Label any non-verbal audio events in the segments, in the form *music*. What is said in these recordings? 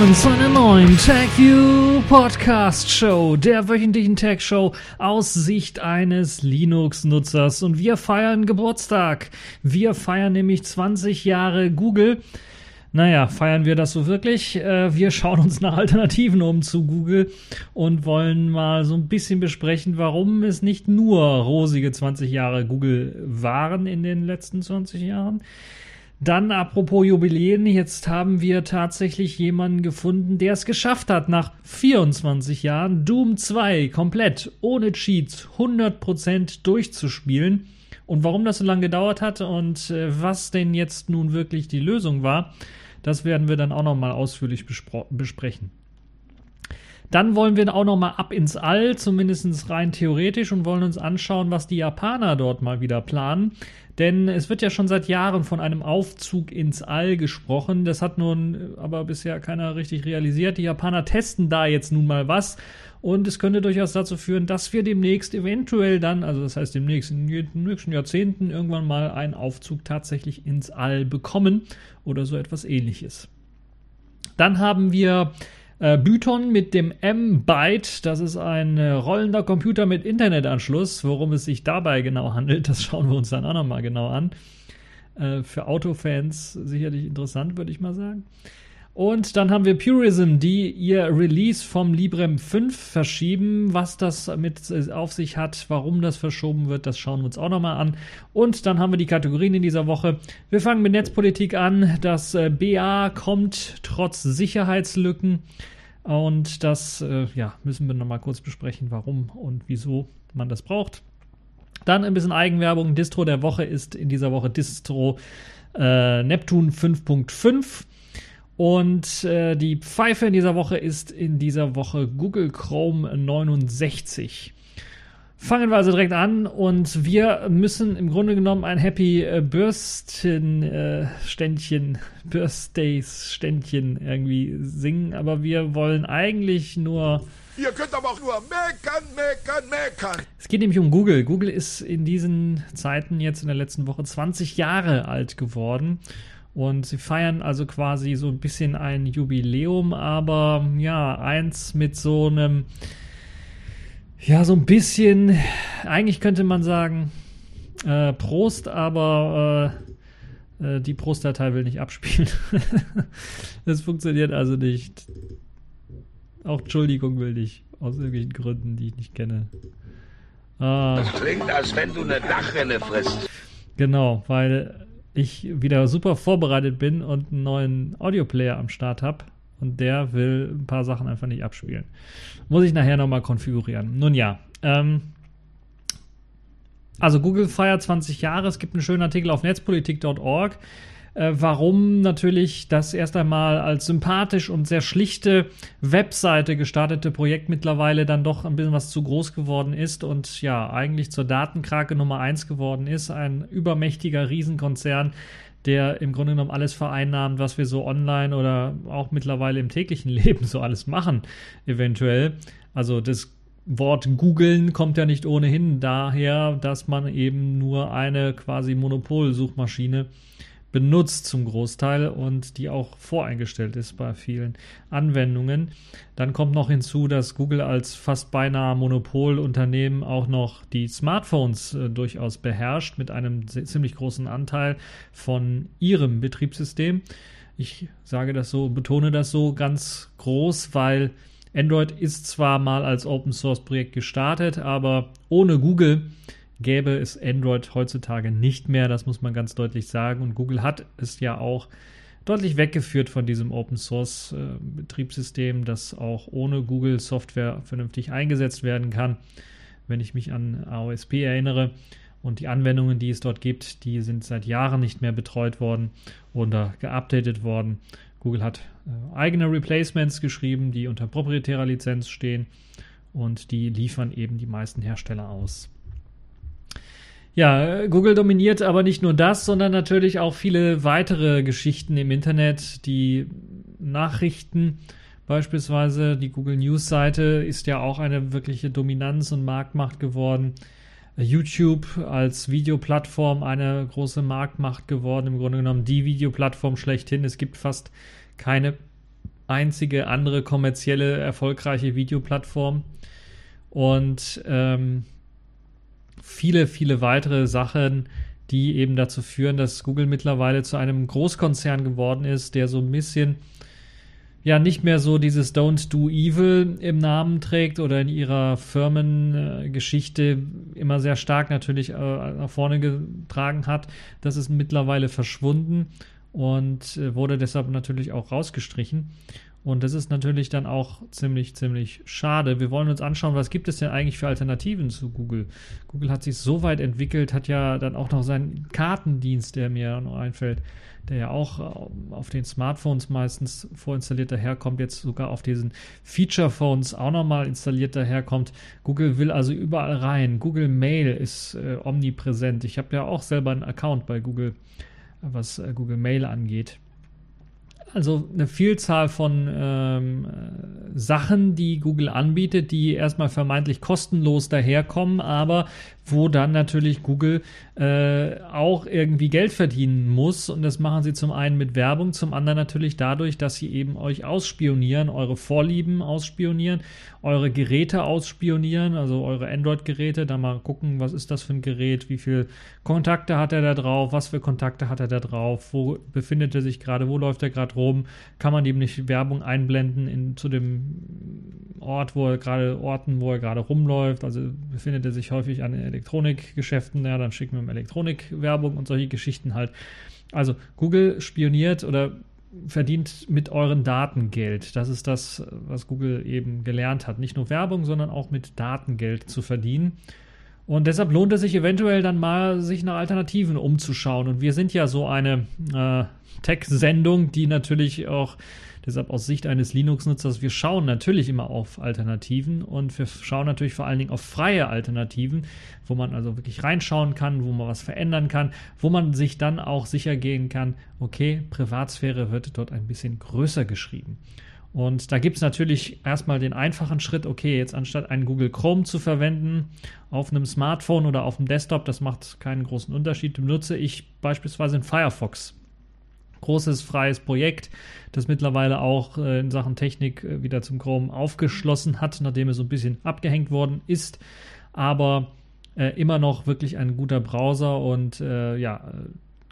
willkommen zu einer neuen TechView Podcast Show, der wöchentlichen Tech Show aus Sicht eines Linux-Nutzers. Und wir feiern Geburtstag. Wir feiern nämlich 20 Jahre Google. Naja, feiern wir das so wirklich? Äh, wir schauen uns nach Alternativen um zu Google und wollen mal so ein bisschen besprechen, warum es nicht nur rosige 20 Jahre Google waren in den letzten 20 Jahren. Dann apropos Jubiläen, jetzt haben wir tatsächlich jemanden gefunden, der es geschafft hat, nach 24 Jahren Doom 2 komplett ohne Cheats 100% durchzuspielen. Und warum das so lange gedauert hat und äh, was denn jetzt nun wirklich die Lösung war, das werden wir dann auch nochmal ausführlich besprechen. Dann wollen wir auch nochmal ab ins All, zumindest rein theoretisch, und wollen uns anschauen, was die Japaner dort mal wieder planen. Denn es wird ja schon seit Jahren von einem Aufzug ins All gesprochen. Das hat nun aber bisher keiner richtig realisiert. Die Japaner testen da jetzt nun mal was. Und es könnte durchaus dazu führen, dass wir demnächst eventuell dann, also das heißt demnächst in den nächsten Jahrzehnten, irgendwann mal einen Aufzug tatsächlich ins All bekommen oder so etwas ähnliches. Dann haben wir äh, Byton mit dem M-Byte, das ist ein äh, rollender Computer mit Internetanschluss. Worum es sich dabei genau handelt, *laughs* das schauen wir uns dann auch nochmal genau an. Äh, für Autofans sicherlich interessant, würde ich mal sagen. Und dann haben wir Purism, die ihr Release vom Librem 5 verschieben. Was das mit äh, auf sich hat, warum das verschoben wird, das schauen wir uns auch nochmal an. Und dann haben wir die Kategorien in dieser Woche. Wir fangen mit Netzpolitik an. Das äh, BA kommt trotz Sicherheitslücken. Und das äh, ja, müssen wir nochmal kurz besprechen, warum und wieso man das braucht. Dann ein bisschen Eigenwerbung. Distro der Woche ist in dieser Woche Distro äh, Neptune 5.5. Und äh, die Pfeife in dieser Woche ist in dieser Woche Google Chrome 69. Fangen wir also direkt an und wir müssen im Grunde genommen ein Happy äh, Birthday äh, Ständchen, *laughs* Birthdays Ständchen irgendwie singen, aber wir wollen eigentlich nur Ihr könnt aber auch nur meckern, meckern, meckern. Es geht nämlich um Google. Google ist in diesen Zeiten jetzt in der letzten Woche 20 Jahre alt geworden und sie feiern also quasi so ein bisschen ein Jubiläum, aber ja, eins mit so einem, ja, so ein bisschen, eigentlich könnte man sagen, äh, Prost, aber äh, äh, die Prostdatei will nicht abspielen. *laughs* das funktioniert also nicht. Auch Entschuldigung will ich, aus irgendwelchen Gründen, die ich nicht kenne. Ah. Das klingt, als wenn du eine Dachrinne frisst. Genau, weil ich wieder super vorbereitet bin und einen neuen Audioplayer am Start habe und der will ein paar Sachen einfach nicht abspielen. Muss ich nachher nochmal konfigurieren. Nun ja, ähm, also Google feiert 20 Jahre. Es gibt einen schönen Artikel auf netzpolitik.org äh, warum natürlich das erst einmal als sympathisch und sehr schlichte Webseite gestartete Projekt mittlerweile dann doch ein bisschen was zu groß geworden ist und ja, eigentlich zur Datenkrake Nummer eins geworden ist. Ein übermächtiger Riesenkonzern, der im Grunde genommen alles vereinnahmt, was wir so online oder auch mittlerweile im täglichen *laughs* Leben so alles machen, eventuell. Also das Wort googeln kommt ja nicht ohnehin daher, dass man eben nur eine quasi Monopolsuchmaschine benutzt zum Großteil und die auch voreingestellt ist bei vielen Anwendungen. Dann kommt noch hinzu, dass Google als fast beinahe Monopolunternehmen auch noch die Smartphones äh, durchaus beherrscht mit einem ziemlich großen Anteil von ihrem Betriebssystem. Ich sage das so, betone das so ganz groß, weil Android ist zwar mal als Open Source Projekt gestartet, aber ohne Google gäbe es Android heutzutage nicht mehr, das muss man ganz deutlich sagen. Und Google hat es ja auch deutlich weggeführt von diesem Open Source äh, Betriebssystem, das auch ohne Google Software vernünftig eingesetzt werden kann. Wenn ich mich an AOSP erinnere und die Anwendungen, die es dort gibt, die sind seit Jahren nicht mehr betreut worden oder geupdatet worden. Google hat äh, eigene Replacements geschrieben, die unter proprietärer Lizenz stehen und die liefern eben die meisten Hersteller aus. Ja, Google dominiert aber nicht nur das, sondern natürlich auch viele weitere Geschichten im Internet. Die Nachrichten, beispielsweise die Google News Seite, ist ja auch eine wirkliche Dominanz und Marktmacht geworden. YouTube als Videoplattform eine große Marktmacht geworden, im Grunde genommen die Videoplattform schlechthin. Es gibt fast keine einzige andere kommerzielle erfolgreiche Videoplattform. Und ähm, viele, viele weitere Sachen, die eben dazu führen, dass Google mittlerweile zu einem Großkonzern geworden ist, der so ein bisschen ja nicht mehr so dieses Don't Do Evil im Namen trägt oder in ihrer Firmengeschichte immer sehr stark natürlich äh, nach vorne getragen hat. Das ist mittlerweile verschwunden und äh, wurde deshalb natürlich auch rausgestrichen. Und das ist natürlich dann auch ziemlich, ziemlich schade. Wir wollen uns anschauen, was gibt es denn eigentlich für Alternativen zu Google? Google hat sich so weit entwickelt, hat ja dann auch noch seinen Kartendienst, der mir noch einfällt, der ja auch äh, auf den Smartphones meistens vorinstalliert daherkommt, jetzt sogar auf diesen Feature-Phones auch nochmal installiert daherkommt. Google will also überall rein. Google Mail ist äh, omnipräsent. Ich habe ja auch selber einen Account bei Google, was äh, Google Mail angeht also eine Vielzahl von ähm, Sachen, die Google anbietet, die erstmal vermeintlich kostenlos daherkommen, aber wo dann natürlich Google äh, auch irgendwie Geld verdienen muss. Und das machen sie zum einen mit Werbung, zum anderen natürlich dadurch, dass sie eben euch ausspionieren, eure Vorlieben ausspionieren, eure Geräte ausspionieren, also eure Android-Geräte, da mal gucken, was ist das für ein Gerät, wie viele Kontakte hat er da drauf, was für Kontakte hat er da drauf, wo befindet er sich gerade, wo läuft er gerade rum, kann man eben nicht Werbung einblenden in, zu dem Ort, wo er gerade, Orten, wo er gerade rumläuft, also befindet er sich häufig an Elektronikgeschäften, ja, dann schicken wir ihm Elektronikwerbung und solche Geschichten halt. Also Google spioniert oder verdient mit euren Daten Geld. Das ist das, was Google eben gelernt hat. Nicht nur Werbung, sondern auch mit Daten Geld zu verdienen. Und deshalb lohnt es sich eventuell dann mal, sich nach Alternativen umzuschauen. Und wir sind ja so eine äh, Tech-Sendung, die natürlich auch Deshalb aus Sicht eines Linux-Nutzers, wir schauen natürlich immer auf Alternativen und wir schauen natürlich vor allen Dingen auf freie Alternativen, wo man also wirklich reinschauen kann, wo man was verändern kann, wo man sich dann auch sicher gehen kann, okay, Privatsphäre wird dort ein bisschen größer geschrieben. Und da gibt es natürlich erstmal den einfachen Schritt, okay, jetzt anstatt einen Google Chrome zu verwenden auf einem Smartphone oder auf dem Desktop, das macht keinen großen Unterschied, benutze ich beispielsweise einen Firefox großes freies Projekt, das mittlerweile auch äh, in Sachen Technik äh, wieder zum Chrome aufgeschlossen hat, nachdem es so ein bisschen abgehängt worden ist. Aber äh, immer noch wirklich ein guter Browser und äh, ja,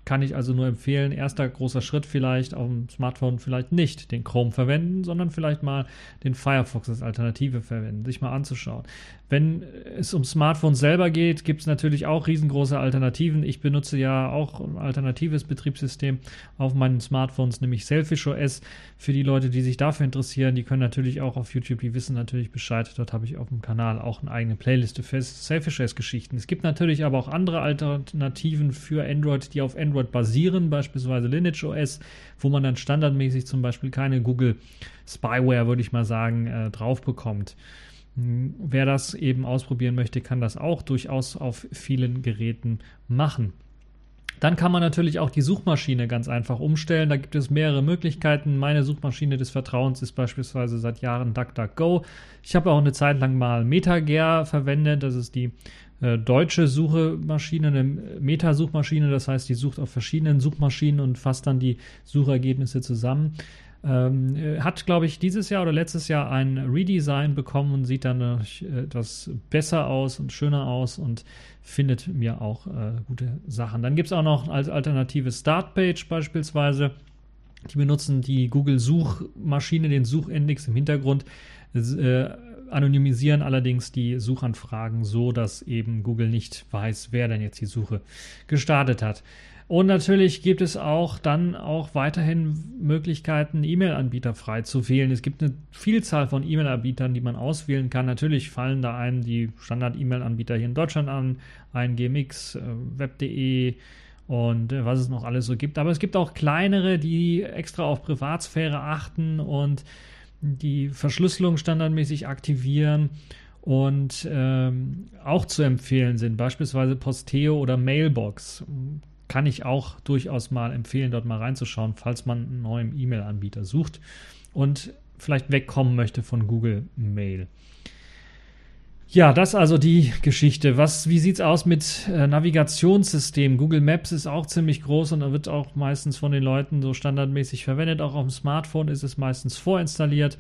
kann ich also nur empfehlen, erster großer Schritt vielleicht auf dem Smartphone vielleicht nicht den Chrome verwenden, sondern vielleicht mal den Firefox als Alternative verwenden, sich mal anzuschauen. Wenn es um Smartphones selber geht, gibt es natürlich auch riesengroße Alternativen. Ich benutze ja auch ein alternatives Betriebssystem auf meinen Smartphones, nämlich Selfish OS. Für die Leute, die sich dafür interessieren, die können natürlich auch auf YouTube, die wissen natürlich Bescheid. Dort habe ich auf dem Kanal auch eine eigene Playliste für Selfish OS-Geschichten. Es gibt natürlich aber auch andere Alternativen für Android, die auf Android basieren, beispielsweise Lineage OS, wo man dann standardmäßig zum Beispiel keine Google Spyware, würde ich mal sagen, äh, drauf bekommt. Wer das eben ausprobieren möchte, kann das auch durchaus auf vielen Geräten machen. Dann kann man natürlich auch die Suchmaschine ganz einfach umstellen. Da gibt es mehrere Möglichkeiten. Meine Suchmaschine des Vertrauens ist beispielsweise seit Jahren DuckDuckGo. Ich habe auch eine Zeit lang mal MetaGear verwendet. Das ist die äh, deutsche Suchmaschine, eine Meta-Suchmaschine. Das heißt, die sucht auf verschiedenen Suchmaschinen und fasst dann die Suchergebnisse zusammen. Ähm, äh, hat, glaube ich, dieses Jahr oder letztes Jahr ein Redesign bekommen und sieht dann äh, etwas besser aus und schöner aus und findet mir auch äh, gute Sachen. Dann gibt es auch noch als Alternative Startpage beispielsweise. Die benutzen die Google-Suchmaschine, den Suchindex im Hintergrund, äh, anonymisieren allerdings die Suchanfragen so, dass eben Google nicht weiß, wer denn jetzt die Suche gestartet hat. Und natürlich gibt es auch dann auch weiterhin Möglichkeiten, E-Mail-Anbieter frei zu wählen. Es gibt eine Vielzahl von E-Mail-Anbietern, die man auswählen kann. Natürlich fallen da einem die Standard-E-Mail-Anbieter hier in Deutschland an, ein GMX, äh, Web.de und äh, was es noch alles so gibt. Aber es gibt auch kleinere, die extra auf Privatsphäre achten und die Verschlüsselung standardmäßig aktivieren und ähm, auch zu empfehlen sind, beispielsweise Posteo oder Mailbox kann ich auch durchaus mal empfehlen, dort mal reinzuschauen, falls man einen neuen E-Mail-Anbieter sucht und vielleicht wegkommen möchte von Google Mail. Ja, das also die Geschichte. Was, wie sieht's aus mit äh, Navigationssystemen? Google Maps ist auch ziemlich groß und wird auch meistens von den Leuten so standardmäßig verwendet. Auch auf dem Smartphone ist es meistens vorinstalliert.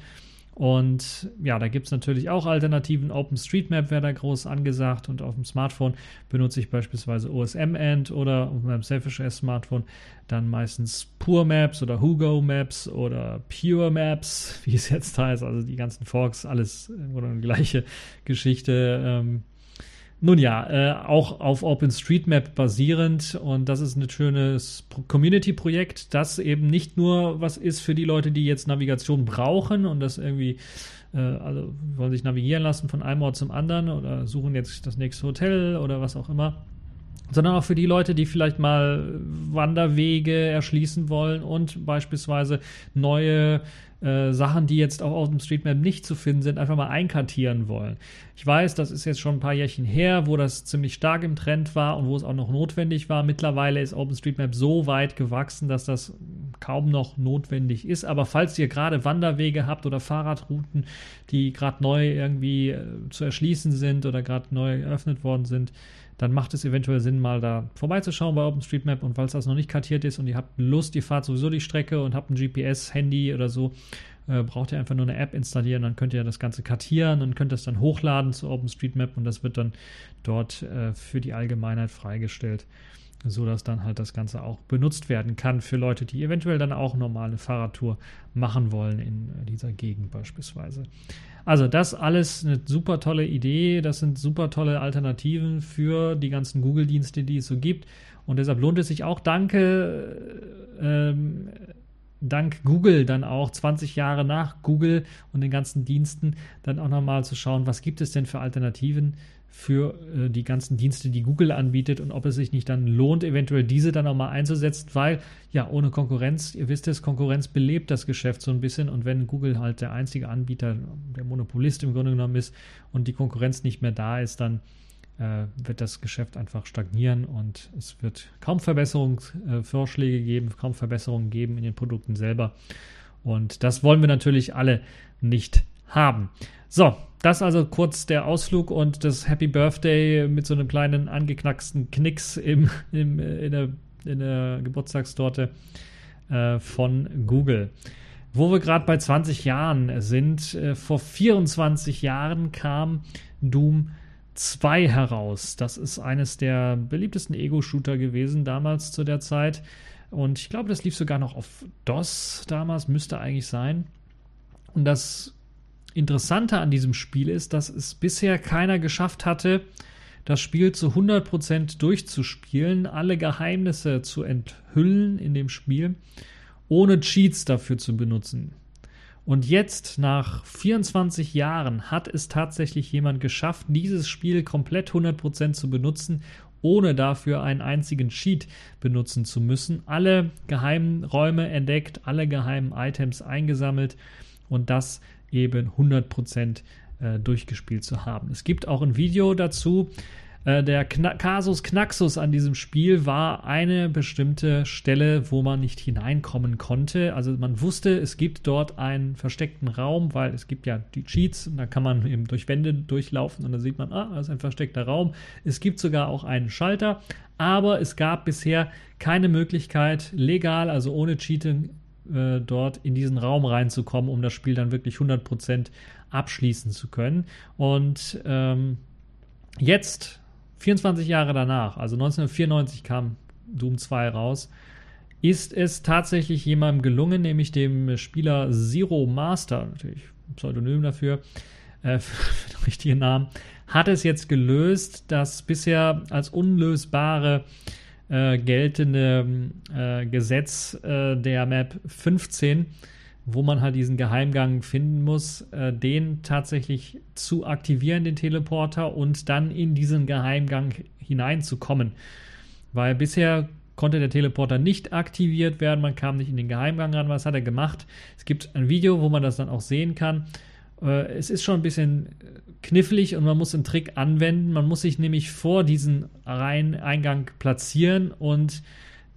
Und ja, da gibt es natürlich auch Alternativen. OpenStreetMap wäre da groß angesagt und auf dem Smartphone benutze ich beispielsweise OSM-End oder auf meinem Selfish S-Smartphone dann meistens Pure Maps oder Hugo Maps oder Pure Maps, *laughs* wie es jetzt heißt. Also die ganzen Forks, alles oder eine gleiche Geschichte. Ähm, nun ja, äh, auch auf OpenStreetMap basierend und das ist ein schönes Community-Projekt, das eben nicht nur was ist für die Leute, die jetzt Navigation brauchen und das irgendwie, äh, also wollen sich navigieren lassen von einem Ort zum anderen oder suchen jetzt das nächste Hotel oder was auch immer, sondern auch für die Leute, die vielleicht mal Wanderwege erschließen wollen und beispielsweise neue äh, Sachen, die jetzt auch auf dem Streetmap nicht zu finden sind, einfach mal einkartieren wollen. Ich weiß, das ist jetzt schon ein paar Jährchen her, wo das ziemlich stark im Trend war und wo es auch noch notwendig war. Mittlerweile ist OpenStreetMap so weit gewachsen, dass das kaum noch notwendig ist. Aber falls ihr gerade Wanderwege habt oder Fahrradrouten, die gerade neu irgendwie äh, zu erschließen sind oder gerade neu eröffnet worden sind, dann macht es eventuell Sinn, mal da vorbeizuschauen bei OpenStreetMap. Und falls das noch nicht kartiert ist und ihr habt Lust, ihr fahrt sowieso die Strecke und habt ein GPS-Handy oder so, äh, braucht ihr einfach nur eine App installieren, dann könnt ihr das Ganze kartieren und könnt das dann hochladen zu OpenStreetMap und das wird dann dort äh, für die Allgemeinheit freigestellt, sodass dann halt das Ganze auch benutzt werden kann für Leute, die eventuell dann auch normale Fahrradtour machen wollen in äh, dieser Gegend beispielsweise. Also das alles eine super tolle Idee, das sind super tolle Alternativen für die ganzen Google-Dienste, die es so gibt. Und deshalb lohnt es sich auch, danke, ähm, dank Google dann auch 20 Jahre nach Google und den ganzen Diensten dann auch nochmal zu schauen, was gibt es denn für Alternativen für äh, die ganzen Dienste, die Google anbietet und ob es sich nicht dann lohnt, eventuell diese dann auch mal einzusetzen, weil ja, ohne Konkurrenz, ihr wisst es, Konkurrenz belebt das Geschäft so ein bisschen und wenn Google halt der einzige Anbieter, der Monopolist im Grunde genommen ist und die Konkurrenz nicht mehr da ist, dann äh, wird das Geschäft einfach stagnieren und es wird kaum Verbesserungsvorschläge geben, kaum Verbesserungen geben in den Produkten selber. Und das wollen wir natürlich alle nicht haben. So, das also kurz der Ausflug und das Happy Birthday mit so einem kleinen angeknacksten Knicks im, *laughs* im, in, der, in der Geburtstagstorte äh, von Google. Wo wir gerade bei 20 Jahren sind, äh, vor 24 Jahren kam Doom 2 heraus. Das ist eines der beliebtesten Ego-Shooter gewesen damals zu der Zeit. Und ich glaube, das lief sogar noch auf DOS damals, müsste eigentlich sein. Und das Interessante an diesem Spiel ist, dass es bisher keiner geschafft hatte, das Spiel zu 100% durchzuspielen, alle Geheimnisse zu enthüllen in dem Spiel, ohne Cheats dafür zu benutzen. Und jetzt, nach 24 Jahren, hat es tatsächlich jemand geschafft, dieses Spiel komplett 100% zu benutzen, ohne dafür einen einzigen Cheat benutzen zu müssen. Alle geheimen Räume entdeckt, alle geheimen Items eingesammelt und das eben 100% äh, durchgespielt zu haben. Es gibt auch ein Video dazu. Äh, der Kna Kasus Knaxus an diesem Spiel war eine bestimmte Stelle, wo man nicht hineinkommen konnte. Also man wusste, es gibt dort einen versteckten Raum, weil es gibt ja die Cheats und da kann man eben durch Wände durchlaufen und da sieht man, ah, das ist ein versteckter Raum. Es gibt sogar auch einen Schalter, aber es gab bisher keine Möglichkeit, legal, also ohne Cheating, äh, dort in diesen Raum reinzukommen, um das Spiel dann wirklich 100% abschließen zu können. Und ähm, jetzt, 24 Jahre danach, also 1994 kam Doom 2 raus, ist es tatsächlich jemandem gelungen, nämlich dem Spieler Zero Master, natürlich Pseudonym dafür, äh, *laughs* für den richtigen Namen, hat es jetzt gelöst, das bisher als unlösbare äh, geltende äh, Gesetz äh, der Map 15, wo man halt diesen Geheimgang finden muss, äh, den tatsächlich zu aktivieren, den Teleporter, und dann in diesen Geheimgang hineinzukommen. Weil bisher konnte der Teleporter nicht aktiviert werden, man kam nicht in den Geheimgang ran. Was hat er gemacht? Es gibt ein Video, wo man das dann auch sehen kann. Äh, es ist schon ein bisschen knifflig und man muss einen Trick anwenden. Man muss sich nämlich vor diesen Reiheneingang platzieren und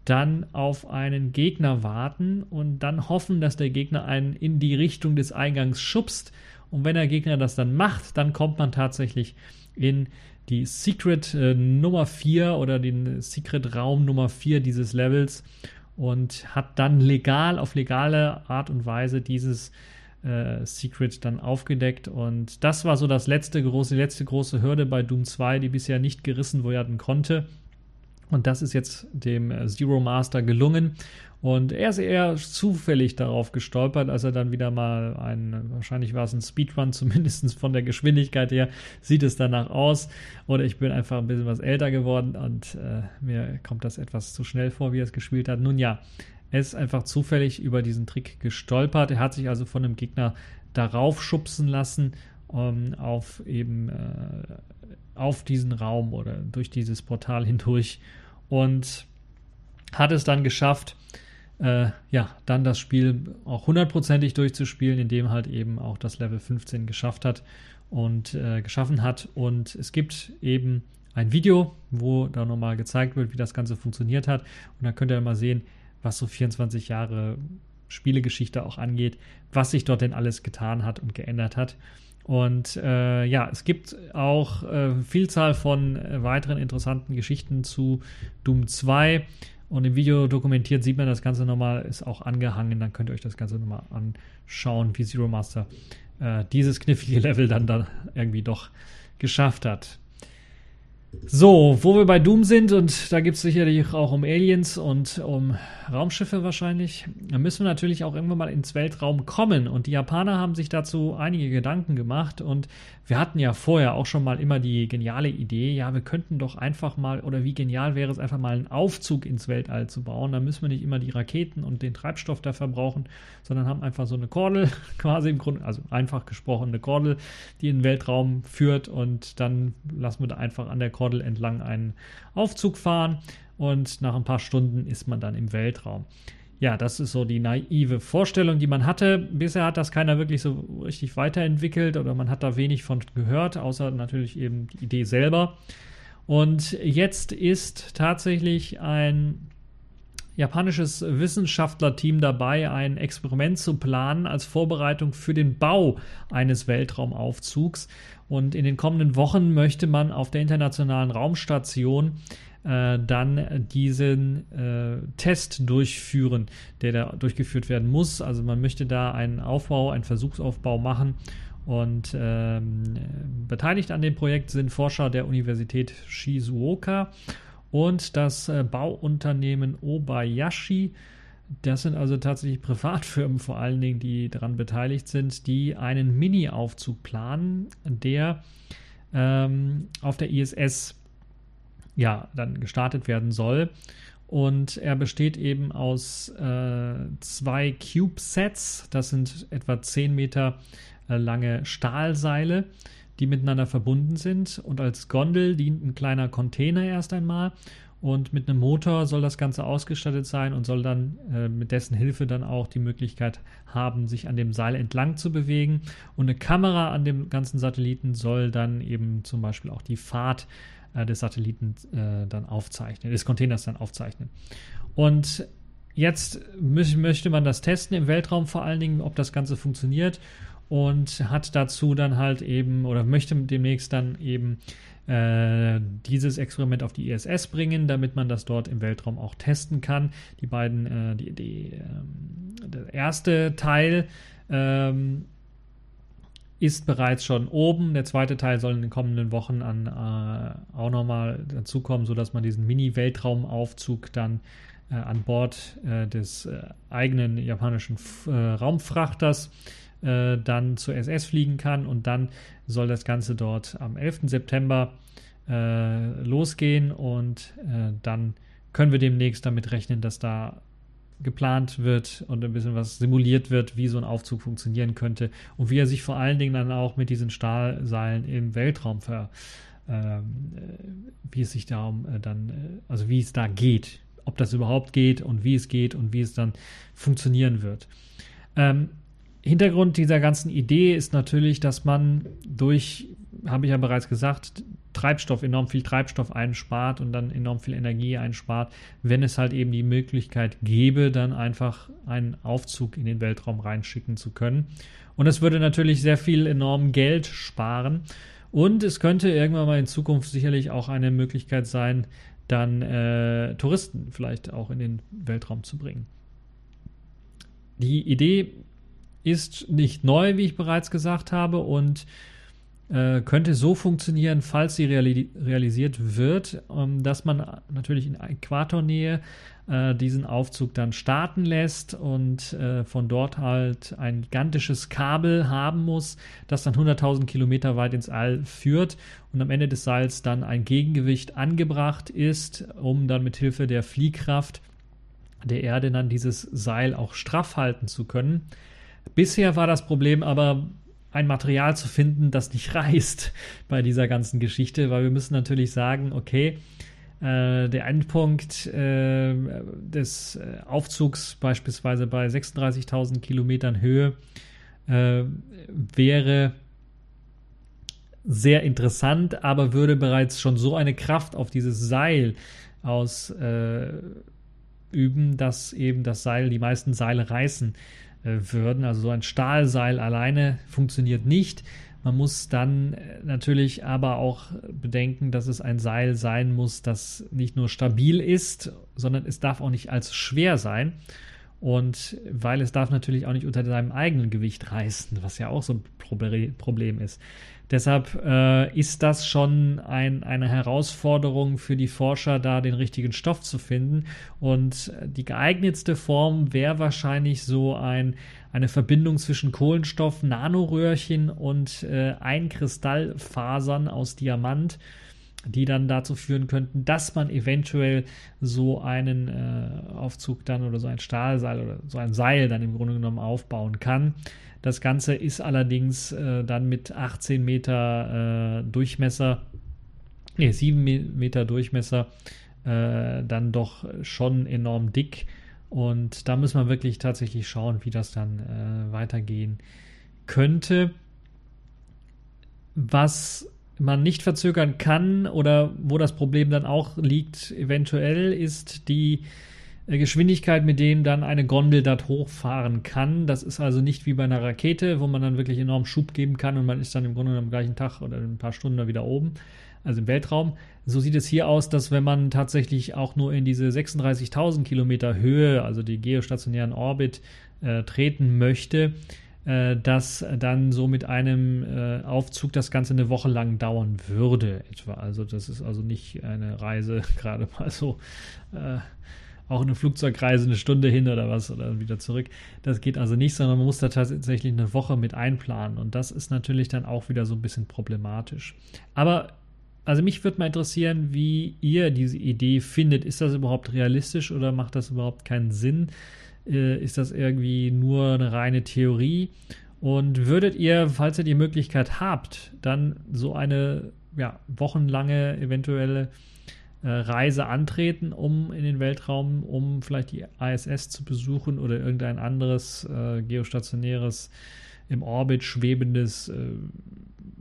dann auf einen Gegner warten und dann hoffen, dass der Gegner einen in die Richtung des Eingangs schubst Und wenn der Gegner das dann macht, dann kommt man tatsächlich in die Secret äh, Nummer 4 oder den Secret Raum Nummer 4 dieses Levels und hat dann legal, auf legale Art und Weise dieses äh, Secret dann aufgedeckt. Und das war so das letzte große, die letzte große Hürde bei Doom 2, die bisher nicht gerissen werden konnte. Und das ist jetzt dem äh, Zero Master gelungen. Und er ist eher zufällig darauf gestolpert, als er dann wieder mal ein, wahrscheinlich war es ein Speedrun, *laughs* zumindest von der Geschwindigkeit her, sieht es danach aus. Oder ich bin einfach ein bisschen was älter geworden und äh, mir kommt das etwas zu schnell vor, wie er es gespielt hat. Nun ja, ist einfach zufällig über diesen Trick gestolpert. Er hat sich also von einem Gegner darauf schubsen lassen, um, ähm, auf eben äh, auf diesen Raum oder durch dieses Portal *laughs* hindurch und hat es dann geschafft, äh, ja, dann das Spiel auch hundertprozentig durchzuspielen, indem halt eben auch das Level 15 geschafft hat und äh, geschaffen hat. Und es gibt eben ein Video, wo da nochmal gezeigt wird, wie das Ganze funktioniert hat. Und dann könnt ihr mal sehen, was so 24 Jahre Spielegeschichte auch angeht, was sich dort denn alles getan hat und geändert hat. Und äh, ja, es gibt auch äh, Vielzahl von äh, weiteren interessanten Geschichten zu Doom 2. Und im Video dokumentiert sieht man das Ganze nochmal, ist auch angehangen. Dann könnt ihr euch das Ganze nochmal anschauen, wie Zero Master äh, dieses knifflige *laughs* Level dann, dann irgendwie doch geschafft hat. So, wo wir bei Doom sind, und da gibt es sicherlich auch um Aliens und um Raumschiffe wahrscheinlich, da müssen wir natürlich auch irgendwann mal ins Weltraum kommen. Und die Japaner haben sich dazu einige Gedanken gemacht. Und wir hatten ja vorher auch schon mal immer die geniale Idee, ja, wir könnten doch einfach mal, oder wie genial wäre es einfach mal einen Aufzug ins Weltall zu bauen. Da müssen wir nicht immer die Raketen und den Treibstoff da verbrauchen, sondern haben einfach so eine Kordel, *laughs* quasi im Grunde, also einfach gesprochen eine Kordel, die in den Weltraum führt und dann lassen wir da einfach an der Kordel entlang einen Aufzug fahren und nach ein paar Stunden ist man dann im Weltraum. Ja, das ist so die naive Vorstellung, die man hatte. Bisher hat das keiner wirklich so richtig weiterentwickelt oder man hat da wenig von gehört, außer natürlich eben die Idee selber. Und jetzt ist tatsächlich ein japanisches Wissenschaftlerteam dabei, ein Experiment zu planen als Vorbereitung für den Bau eines Weltraumaufzugs. Und in den kommenden Wochen möchte man auf der internationalen Raumstation äh, dann diesen äh, Test durchführen, der da durchgeführt werden muss. Also man möchte da einen Aufbau, einen Versuchsaufbau machen. Und ähm, beteiligt an dem Projekt sind Forscher der Universität Shizuoka und das äh, Bauunternehmen Obayashi. Das sind also tatsächlich Privatfirmen vor allen Dingen, die daran beteiligt sind, die einen Mini-Aufzug planen, der ähm, auf der ISS ja, dann gestartet werden soll. Und er besteht eben aus äh, zwei Cube-Sets. Das sind etwa 10 Meter äh, lange Stahlseile, die miteinander verbunden sind. Und als Gondel dient ein kleiner Container erst einmal. Und mit einem Motor soll das Ganze ausgestattet sein und soll dann äh, mit dessen Hilfe dann auch die Möglichkeit haben, sich an dem Seil entlang zu bewegen. Und eine Kamera an dem ganzen Satelliten soll dann eben zum Beispiel auch die Fahrt äh, des Satelliten äh, dann aufzeichnen, des Containers dann aufzeichnen. Und jetzt möchte man das testen im Weltraum vor allen Dingen, ob das Ganze funktioniert und hat dazu dann halt eben oder möchte demnächst dann eben dieses Experiment auf die ISS bringen, damit man das dort im Weltraum auch testen kann. Die beiden, äh, die, die, ähm, der erste Teil ähm, ist bereits schon oben. Der zweite Teil soll in den kommenden Wochen an, äh, auch nochmal dazukommen, sodass man diesen Mini-Weltraumaufzug dann äh, an Bord äh, des äh, eigenen japanischen F äh, Raumfrachters äh, dann zur SS fliegen kann. Und dann soll das Ganze dort am 11. September losgehen und dann können wir demnächst damit rechnen, dass da geplant wird und ein bisschen was simuliert wird, wie so ein Aufzug funktionieren könnte und wie er sich vor allen Dingen dann auch mit diesen Stahlseilen im Weltraum ver, ähm, äh, wie es sich darum äh, dann, äh, also wie es da geht, ob das überhaupt geht und wie es geht und wie es dann funktionieren wird. Ähm, Hintergrund dieser ganzen Idee ist natürlich, dass man durch, habe ich ja bereits gesagt, Treibstoff, enorm viel Treibstoff einspart und dann enorm viel Energie einspart, wenn es halt eben die Möglichkeit gäbe, dann einfach einen Aufzug in den Weltraum reinschicken zu können. Und es würde natürlich sehr viel enorm Geld sparen. Und es könnte irgendwann mal in Zukunft sicherlich auch eine Möglichkeit sein, dann äh, Touristen vielleicht auch in den Weltraum zu bringen. Die Idee ist nicht neu, wie ich bereits gesagt habe, und äh, könnte so funktionieren, falls sie reali realisiert wird, ähm, dass man natürlich in Äquatornähe äh, diesen Aufzug dann starten lässt und äh, von dort halt ein gigantisches Kabel haben muss, das dann 100.000 Kilometer weit ins All führt und am Ende des Seils dann ein Gegengewicht angebracht ist, um dann mit Hilfe der Fliehkraft der Erde dann dieses Seil auch straff halten zu können. Bisher war das Problem aber ein Material zu finden, das nicht *laughs* reißt bei dieser ganzen Geschichte, weil wir müssen natürlich sagen, okay, äh, der Endpunkt äh, des äh, Aufzugs beispielsweise bei 36.000 Kilometern Höhe äh, wäre sehr interessant, aber würde bereits schon so eine Kraft auf dieses Seil ausüben, dass eben das Seil, die meisten Seile reißen würden. Also so ein Stahlseil alleine funktioniert nicht. Man muss dann äh, natürlich aber auch bedenken, dass es ein Seil sein muss, das nicht nur stabil ist, sondern es darf auch nicht allzu schwer sein. Und weil es darf natürlich auch nicht unter seinem eigenen Gewicht reißen, was ja auch so ein Problem ist. Deshalb äh, ist das schon ein, eine Herausforderung für die Forscher, da den richtigen Stoff zu finden. Und die geeignetste Form wäre wahrscheinlich so ein, eine Verbindung zwischen Kohlenstoff, Nanoröhrchen und äh, Einkristallfasern aus Diamant die dann dazu führen könnten, dass man eventuell so einen äh, Aufzug dann oder so ein Stahlseil oder so ein Seil dann im Grunde genommen aufbauen kann. Das Ganze ist allerdings äh, dann mit 18 Meter äh, Durchmesser, nee, 7 Meter Durchmesser, äh, dann doch schon enorm dick. Und da muss man wirklich tatsächlich schauen, wie das dann äh, weitergehen könnte. Was man nicht verzögern kann oder wo das Problem dann auch liegt, eventuell, ist die äh, Geschwindigkeit, mit dem dann eine Gondel dort hochfahren kann. Das ist also nicht wie bei einer Rakete, wo man dann wirklich enorm Schub geben kann und man ist dann im Grunde am gleichen Tag oder in ein paar Stunden wieder oben, also im Weltraum. So sieht es hier aus, dass wenn man tatsächlich auch nur in diese 36.000 Kilometer Höhe, also die geostationären Orbit, äh, treten möchte, dass dann so mit einem äh, Aufzug das Ganze eine Woche lang dauern würde, etwa. Also, das ist also nicht eine Reise, *laughs* gerade mal so. Äh, auch eine Flugzeugreise eine Stunde hin oder was oder wieder zurück. Das geht also nicht, sondern man muss da tatsächlich eine Woche mit einplanen. Und das ist natürlich dann auch wieder so ein bisschen problematisch. Aber also mich würde mal interessieren, wie ihr diese Idee findet. Ist das überhaupt realistisch oder macht das überhaupt keinen Sinn? Äh, ist das irgendwie nur eine reine Theorie? Und würdet ihr, falls ihr die Möglichkeit habt, dann so eine ja, wochenlange eventuelle äh, Reise antreten, um in den Weltraum, um vielleicht die ISS zu besuchen oder irgendein anderes äh, geostationäres im Orbit schwebendes äh,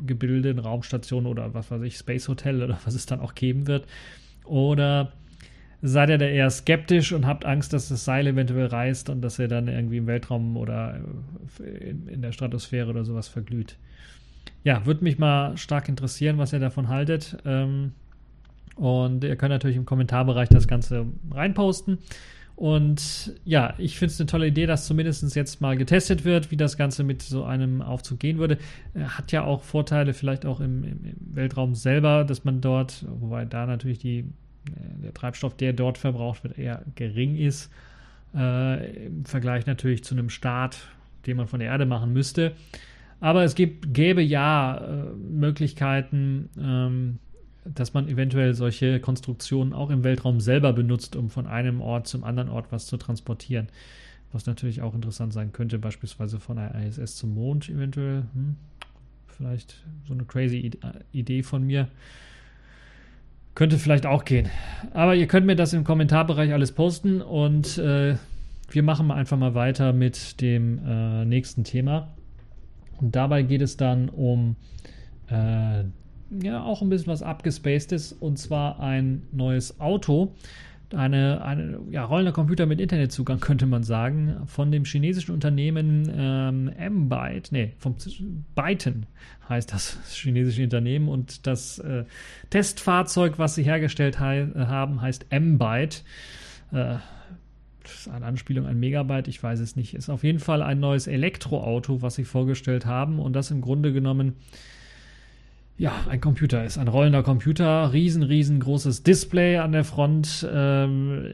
Gebilde, eine Raumstation oder was weiß ich, Space Hotel oder was es dann auch geben wird? Oder seid ihr da eher skeptisch und habt Angst, dass das Seil eventuell reißt und dass er dann irgendwie im Weltraum oder in, in der Stratosphäre oder sowas verglüht. Ja, würde mich mal stark interessieren, was ihr davon haltet. Ähm, und ihr könnt natürlich im Kommentarbereich das Ganze reinposten. Und ja, ich finde es eine tolle Idee, dass zumindest jetzt mal getestet wird, wie das Ganze mit so einem Aufzug gehen würde. Hat ja auch Vorteile, vielleicht auch im, im, Weltraum selber, dass man dort, wobei da natürlich die äh, der Treibstoff, der dort verbraucht wird, eher gering ist. Äh, Im Vergleich natürlich zu einem Start, den man von der Erde machen müsste. Aber es gibt, gäbe ja äh, Möglichkeiten, ähm, dass man eventuell solche Konstruktionen auch im Weltraum selber benutzt, um von einem Ort zum anderen Ort was zu transportieren. Was natürlich auch interessant sein könnte, beispielsweise von der ISS zum Mond eventuell. Hm, vielleicht so eine crazy Idee von mir. Könnte vielleicht auch gehen. Aber ihr könnt mir das im Kommentarbereich alles posten und äh, wir machen einfach mal weiter mit dem äh, nächsten Thema. Und dabei geht es dann um äh, ja auch ein bisschen was abgespacedes und zwar ein neues Auto. Eine, eine ja, rollender Computer mit Internetzugang, *laughs* könnte man sagen, von dem chinesischen Unternehmen ähm, M-Byte, nee, vom Byten heißt das, das *laughs* chinesische Unternehmen und das äh, Testfahrzeug, was sie hergestellt haben, heißt M-Byte. Äh, das ist eine Anspielung an Megabyte, ich weiß es nicht. Ist auf jeden Fall ein neues Elektroauto, was sie vorgestellt haben und das im Grunde genommen ja, ein Computer ist, ein rollender Computer, riesen, riesengroßes Display an der Front ähm,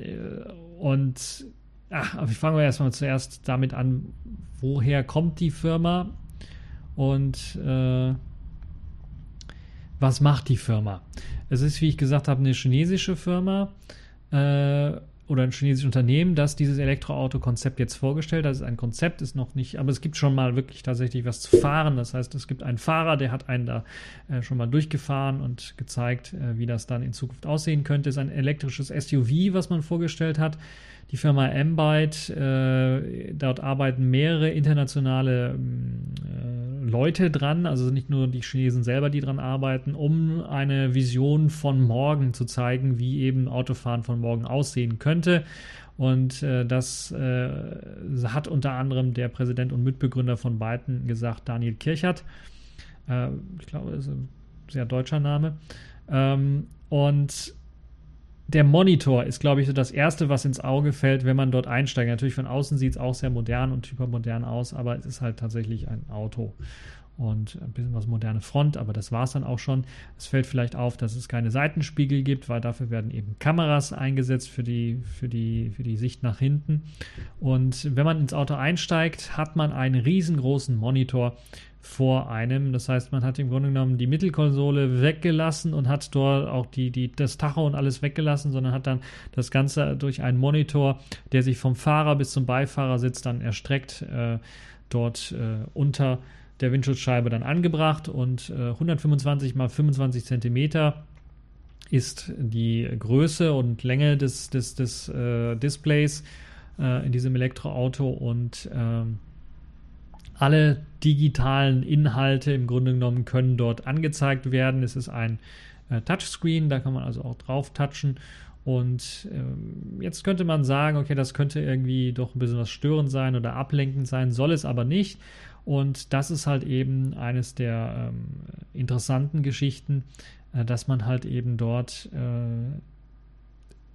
und ach, aber ich fange erstmal zuerst damit an, woher kommt die Firma und äh, was macht die Firma? Es ist, wie ich gesagt habe, eine chinesische Firma. Äh, oder ein chinesisches Unternehmen, das dieses Elektroauto-Konzept jetzt vorgestellt hat. Das ist ein Konzept, ist noch nicht, aber es gibt schon mal wirklich tatsächlich was zu fahren. Das heißt, es gibt einen Fahrer, der hat einen da äh, schon mal durchgefahren und gezeigt, äh, wie das dann in Zukunft aussehen könnte. Es ist ein elektrisches SUV, was man vorgestellt hat die Firma M-Byte. Äh, dort arbeiten mehrere internationale äh, Leute dran, also nicht nur die Chinesen selber, die dran arbeiten, um eine Vision von morgen zu zeigen, wie eben Autofahren von morgen aussehen könnte. Und äh, das äh, hat unter anderem der Präsident und Mitbegründer von Byton gesagt, Daniel Kirchert. Äh, ich glaube, das ist ein sehr deutscher Name. Ähm, und der Monitor ist, glaube ich, so das Erste, was ins Auge fällt, wenn man dort einsteigt. Natürlich von außen sieht es auch sehr modern und hypermodern aus, aber es ist halt tatsächlich ein Auto. Und ein bisschen was moderne Front, aber das war es dann auch schon. Es fällt vielleicht auf, dass es keine Seitenspiegel gibt, weil dafür werden eben Kameras eingesetzt für die, für die, für die Sicht nach hinten. Und wenn man ins Auto einsteigt, hat man einen riesengroßen Monitor, vor einem. Das heißt, man hat im Grunde genommen die Mittelkonsole weggelassen und hat dort auch die, die, das Tacho und alles weggelassen, sondern hat dann das Ganze durch einen Monitor, der sich vom Fahrer bis zum Beifahrersitz dann erstreckt, äh, dort äh, unter der Windschutzscheibe dann angebracht und äh, 125 mal 25 Zentimeter ist die Größe und Länge des, des, des äh, Displays äh, in diesem Elektroauto und ähm, alle digitalen Inhalte im Grunde genommen können dort angezeigt werden. Es ist ein äh, Touchscreen, da kann man also auch drauf touchen. Und ähm, jetzt könnte man sagen, okay, das könnte irgendwie doch ein bisschen was störend sein oder ablenkend sein, soll es aber nicht. Und das ist halt eben eines der ähm, interessanten Geschichten, äh, dass man halt eben dort äh,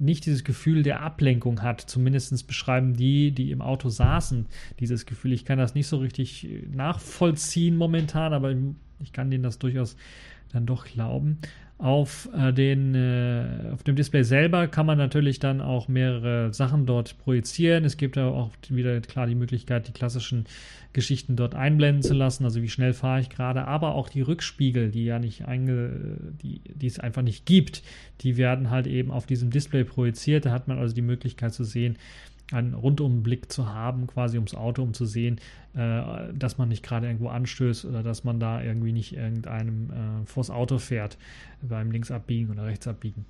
nicht dieses Gefühl der Ablenkung hat. Zumindest beschreiben die, die im Auto saßen, dieses Gefühl. Ich kann das nicht so richtig nachvollziehen momentan, aber ich kann denen das durchaus dann doch glauben. Auf, äh, den, äh, auf dem Display selber kann man natürlich dann auch mehrere Sachen dort projizieren. Es gibt auch wieder klar die Möglichkeit, die klassischen Geschichten dort einblenden zu lassen, also wie schnell fahre ich gerade, aber auch die Rückspiegel, die ja nicht einge, die, die es einfach nicht gibt, die werden halt eben auf diesem Display projiziert. Da hat man also die Möglichkeit zu sehen, einen Rundumblick zu haben, quasi ums Auto, um zu sehen, äh, dass man nicht gerade irgendwo anstößt oder dass man da irgendwie nicht irgendeinem äh, vors Auto fährt beim Linksabbiegen oder Rechtsabbiegen.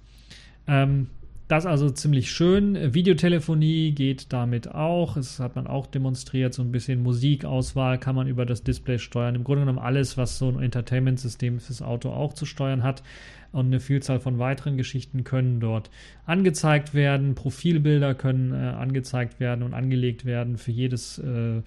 Ähm, das also ziemlich schön. Videotelefonie geht damit auch. Das hat man auch demonstriert. So ein bisschen Musikauswahl kann man über das Display steuern. Im Grunde genommen alles, was so ein Entertainment-System fürs Auto auch zu steuern hat und eine Vielzahl von weiteren Geschichten können dort angezeigt werden. Profilbilder können äh, angezeigt werden und angelegt werden. Für jedes äh,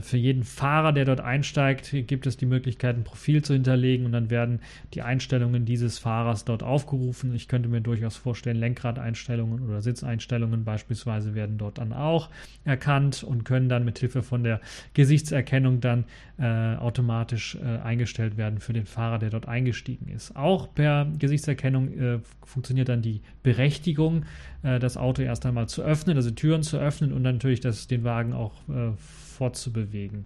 für jeden Fahrer, der dort einsteigt, gibt es die Möglichkeit, ein Profil zu hinterlegen und dann werden die Einstellungen dieses Fahrers dort aufgerufen. Ich könnte mir durchaus vorstellen, Lenkradeinstellungen oder Sitzeinstellungen beispielsweise werden dort dann auch erkannt und können dann mit Hilfe von der Gesichtserkennung dann äh, automatisch äh, eingestellt werden für den Fahrer, der dort eingestiegen ist. Auch per Gesichtserkennung äh, funktioniert dann die Berechtigung, äh, das Auto erst einmal zu öffnen, also Türen zu öffnen und natürlich das, den Wagen auch äh, fortzubewegen.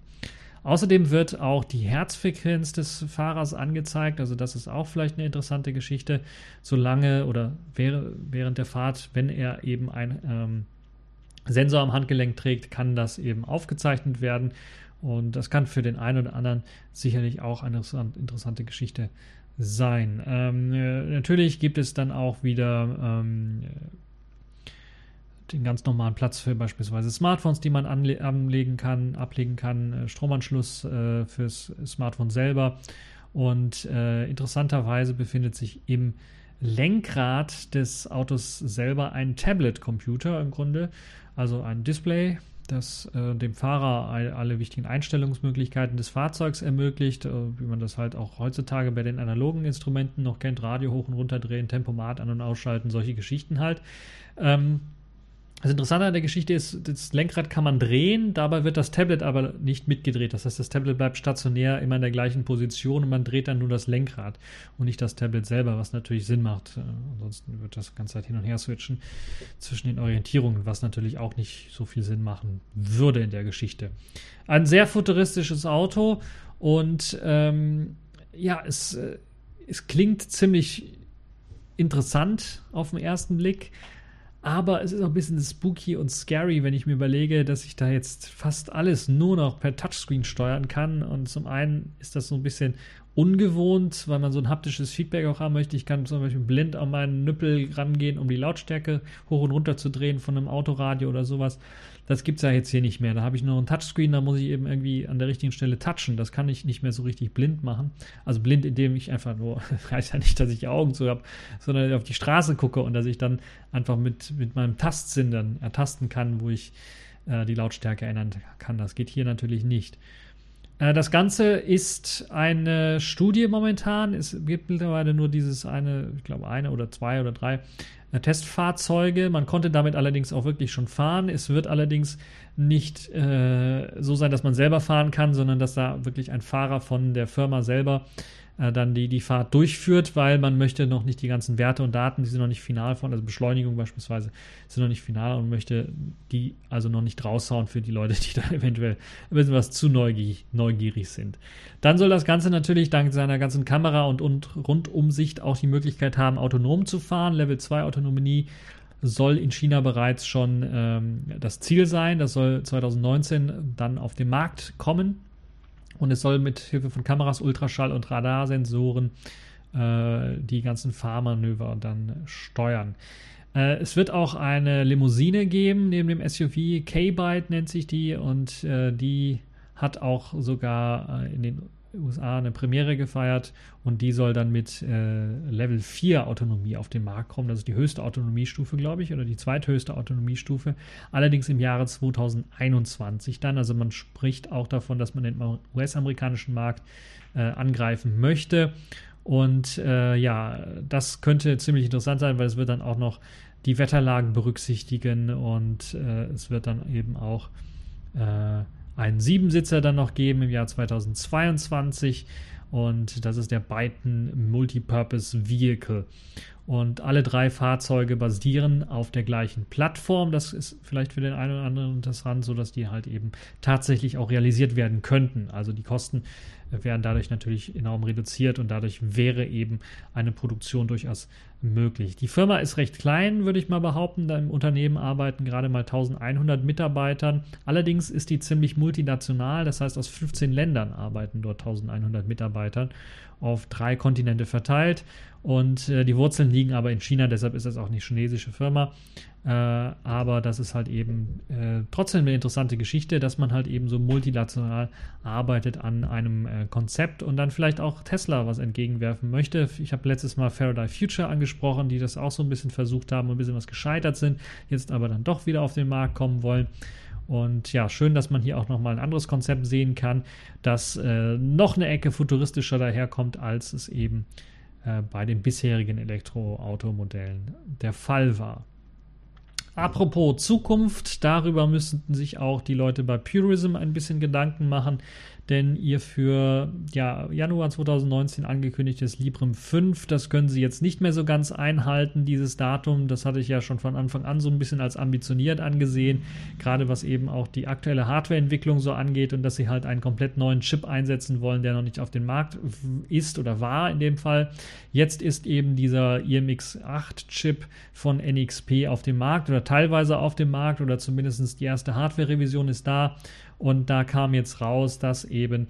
Außerdem wird auch die Herzfrequenz des Fahrers angezeigt. Also das ist auch vielleicht eine interessante Geschichte. Solange oder während der Fahrt, wenn er eben ein ähm, Sensor am Handgelenk trägt, kann das eben aufgezeichnet werden. Und das kann für den einen oder anderen sicherlich auch eine interessante Geschichte sein. Ähm, äh, natürlich gibt es dann auch wieder ähm, den ganz normalen Platz für beispielsweise Smartphones, die man anlegen kann, ablegen kann, äh, Stromanschluss äh, fürs Smartphone selber Und äh, interessanterweise befindet sich im Lenkrad des Autos selber ein Tablet-Computer im Grunde, also ein Display, das äh, dem Fahrer alle wichtigen Einstellungsmöglichkeiten des Fahrzeugs ermöglicht, äh, wie man das halt auch heutzutage bei den analogen Instrumenten noch kennt, Radio hoch und runter drehen, Tempomat an und ausschalten, solche Geschichten halt. Ähm, das Interessante an der Geschichte ist, das Lenkrad kann man drehen, dabei wird das Tablet aber nicht mitgedreht. Das heißt, das Tablet bleibt stationär immer in der gleichen Position und man dreht dann nur das Lenkrad und nicht das Tablet selber, was natürlich Sinn macht. Äh, ansonsten wird das ganze Zeit hin und her switchen zwischen den Orientierungen, was natürlich auch nicht so viel Sinn machen würde in der Geschichte. Ein sehr futuristisches Auto und ähm, ja, es, äh, es klingt ziemlich interessant auf den ersten Blick. Aber es ist auch ein bisschen spooky und scary, wenn ich mir überlege, dass ich da jetzt fast alles nur noch per Touchscreen steuern kann. Und zum einen ist das so ein bisschen ungewohnt, weil man so ein haptisches Feedback auch haben möchte. Ich kann zum Beispiel blind an meinen Nüppel rangehen, um die Lautstärke hoch und runter zu drehen von einem Autoradio oder sowas. Das gibt es ja jetzt hier nicht mehr. Da habe ich nur ein Touchscreen, da muss ich eben irgendwie an der richtigen Stelle touchen. Das kann ich nicht mehr so richtig blind machen. Also blind, indem ich einfach nur, *laughs* heißt ja nicht, dass ich Augen zu habe, sondern auf die Straße gucke und dass ich dann einfach mit, mit meinem Tastsinn dann ertasten kann, wo ich äh, die Lautstärke ändern kann. Das geht hier natürlich nicht. Äh, das Ganze ist eine Studie momentan. Es gibt mittlerweile nur dieses eine, ich glaube, eine oder zwei oder drei äh, Testfahrzeuge. Man konnte damit allerdings auch wirklich schon fahren. Es wird allerdings nicht äh, so sein, dass man selber fahren kann, sondern dass da wirklich ein Fahrer von der Firma selber äh, dann die, die Fahrt durchführt, weil man möchte noch nicht die ganzen Werte und Daten, die sind noch nicht final von, also Beschleunigung beispielsweise, sind noch nicht final und möchte die also noch nicht raushauen für die Leute, die da *laughs* eventuell ein bisschen was zu neugierig, neugierig sind. Dann soll das Ganze natürlich dank seiner ganzen Kamera- und, und Rundumsicht auch die Möglichkeit haben, autonom zu fahren. Level 2 Autonomie soll in China bereits schon ähm, das Ziel sein. Das soll 2019 dann auf den Markt kommen. Und es soll mit Hilfe von Kameras, Ultraschall und Radarsensoren äh, die ganzen Fahrmanöver dann steuern. Äh, es wird auch eine Limousine geben neben dem SUV. K-Byte nennt sich die und äh, die hat auch sogar äh, in den USA eine Premiere gefeiert und die soll dann mit äh, Level 4 Autonomie auf den Markt kommen. Das ist die höchste Autonomiestufe, glaube ich, oder die zweithöchste Autonomiestufe. Allerdings im Jahre 2021 dann. Also man spricht auch davon, dass man den US-amerikanischen Markt äh, angreifen möchte. Und äh, ja, das könnte ziemlich interessant sein, weil es wird dann auch noch die Wetterlagen berücksichtigen und äh, es wird dann eben auch äh, einen Siebensitzer dann noch geben im Jahr 2022 und das ist der Byton Multipurpose Vehicle. Und alle drei Fahrzeuge basieren auf der gleichen Plattform. Das ist vielleicht für den einen oder anderen interessant, sodass die halt eben tatsächlich auch realisiert werden könnten. Also die Kosten werden dadurch natürlich enorm reduziert und dadurch wäre eben eine Produktion durchaus möglich. Die Firma ist recht klein, würde ich mal behaupten. Da im Unternehmen arbeiten gerade mal 1100 Mitarbeitern. Allerdings ist die ziemlich multinational, das heißt aus 15 Ländern arbeiten dort 1100 Mitarbeiter auf drei Kontinente verteilt. Und äh, die Wurzeln liegen aber in China, deshalb ist das auch eine chinesische Firma. Äh, aber das ist halt eben äh, trotzdem eine interessante Geschichte, dass man halt eben so multilateral arbeitet an einem äh, Konzept und dann vielleicht auch Tesla was entgegenwerfen möchte. Ich habe letztes Mal Faraday Future angesprochen, die das auch so ein bisschen versucht haben und ein bisschen was gescheitert sind, jetzt aber dann doch wieder auf den Markt kommen wollen. Und ja, schön, dass man hier auch nochmal ein anderes Konzept sehen kann, das äh, noch eine Ecke futuristischer daherkommt, als es eben äh, bei den bisherigen Elektroautomodellen der Fall war. Apropos Zukunft, darüber müssten sich auch die Leute bei Purism ein bisschen Gedanken machen, denn ihr für ja, Januar 2019 angekündigtes Librem 5, das können sie jetzt nicht mehr so ganz einhalten, dieses Datum. Das hatte ich ja schon von Anfang an so ein bisschen als ambitioniert angesehen, gerade was eben auch die aktuelle Hardwareentwicklung so angeht und dass sie halt einen komplett neuen Chip einsetzen wollen, der noch nicht auf dem Markt ist oder war in dem Fall. Jetzt ist eben dieser IMX8-Chip von NXP auf dem Markt oder teilweise auf dem Markt oder zumindest die erste Hardware-Revision ist da. Und da kam jetzt raus, dass eben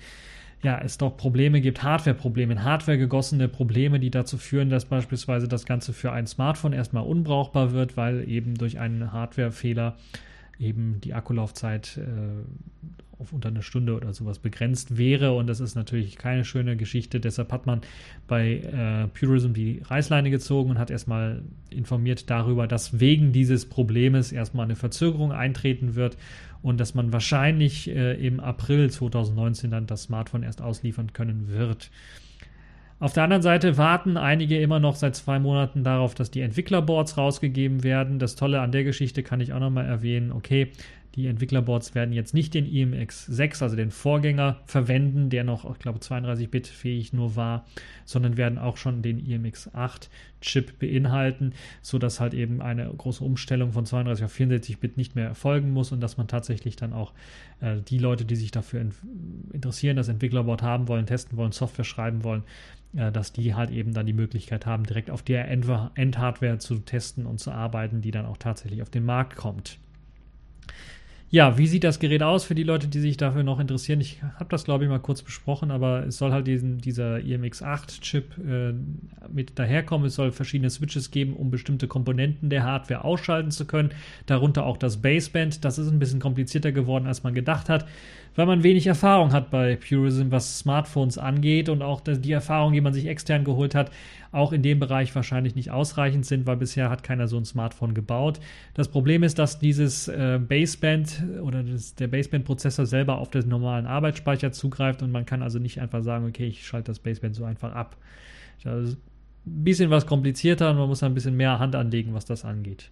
ja, es doch Probleme gibt, Hardware-Probleme, Hardware gegossene Probleme, die dazu führen, dass beispielsweise das Ganze für ein Smartphone erstmal unbrauchbar wird, weil eben durch einen Hardware-Fehler eben die Akkulaufzeit äh, auf unter eine Stunde oder sowas begrenzt wäre. Und das ist natürlich keine schöne Geschichte. Deshalb hat man bei äh, Purism die Reißleine gezogen und hat erstmal informiert darüber, dass wegen dieses Problems erstmal eine Verzögerung eintreten wird und dass man wahrscheinlich äh, im April 2019 dann das Smartphone erst ausliefern können wird. Auf der anderen Seite warten einige immer noch seit zwei Monaten darauf, dass die Entwicklerboards rausgegeben werden. Das Tolle an der Geschichte kann ich auch nochmal erwähnen. Okay, die Entwicklerboards werden jetzt nicht den IMX6, also den Vorgänger, verwenden, der noch, ich glaube, 32-Bit fähig nur war, sondern werden auch schon den IMX8-Chip beinhalten, sodass halt eben eine große Umstellung von 32 auf 64-Bit nicht mehr erfolgen muss und dass man tatsächlich dann auch äh, die Leute, die sich dafür in interessieren, das Entwicklerboard haben wollen, testen wollen, Software schreiben wollen, äh, dass die halt eben dann die Möglichkeit haben, direkt auf der Endhardware zu testen und zu arbeiten, die dann auch tatsächlich auf den Markt kommt. Ja, wie sieht das Gerät aus für die Leute, die sich dafür noch interessieren? Ich habe das, glaube ich, mal kurz besprochen, aber es soll halt diesen, dieser IMX8-Chip äh, mit daherkommen. Es soll verschiedene Switches geben, um bestimmte Komponenten der Hardware ausschalten zu können. Darunter auch das Baseband. Das ist ein bisschen komplizierter geworden, als man gedacht hat weil man wenig Erfahrung hat bei Purism, was Smartphones angeht und auch die Erfahrung, die man sich extern geholt hat, auch in dem Bereich wahrscheinlich nicht ausreichend sind, weil bisher hat keiner so ein Smartphone gebaut. Das Problem ist, dass dieses äh, Baseband oder das, der Baseband-Prozessor selber auf den normalen Arbeitsspeicher zugreift und man kann also nicht einfach sagen, okay, ich schalte das Baseband so einfach ab. Das ist ein bisschen was komplizierter und man muss ein bisschen mehr Hand anlegen, was das angeht.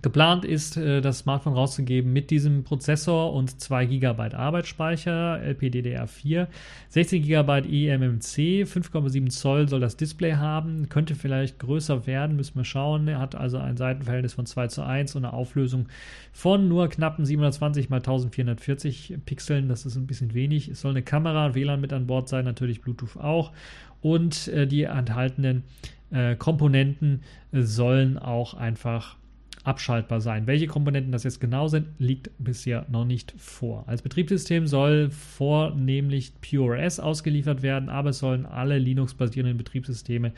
Geplant ist, äh, das Smartphone rauszugeben mit diesem Prozessor und 2 GB Arbeitsspeicher, LPDDR4, 16 GB eMMC, 5,7 Zoll soll das Display haben, könnte vielleicht größer werden, müssen wir schauen. Er hat also ein Seitenverhältnis von 2 zu 1 und eine Auflösung von nur knappen 720 x 1440 Pixeln, das ist ein bisschen wenig. Es soll eine Kamera, WLAN mit an Bord sein, natürlich Bluetooth auch und äh, die enthaltenen äh, Komponenten sollen auch einfach abschaltbar sein. Welche Komponenten das jetzt genau sind, liegt bisher noch nicht vor. Als Betriebssystem soll vornehmlich PureOS ausgeliefert werden, aber es sollen alle Linux-basierenden Betriebssysteme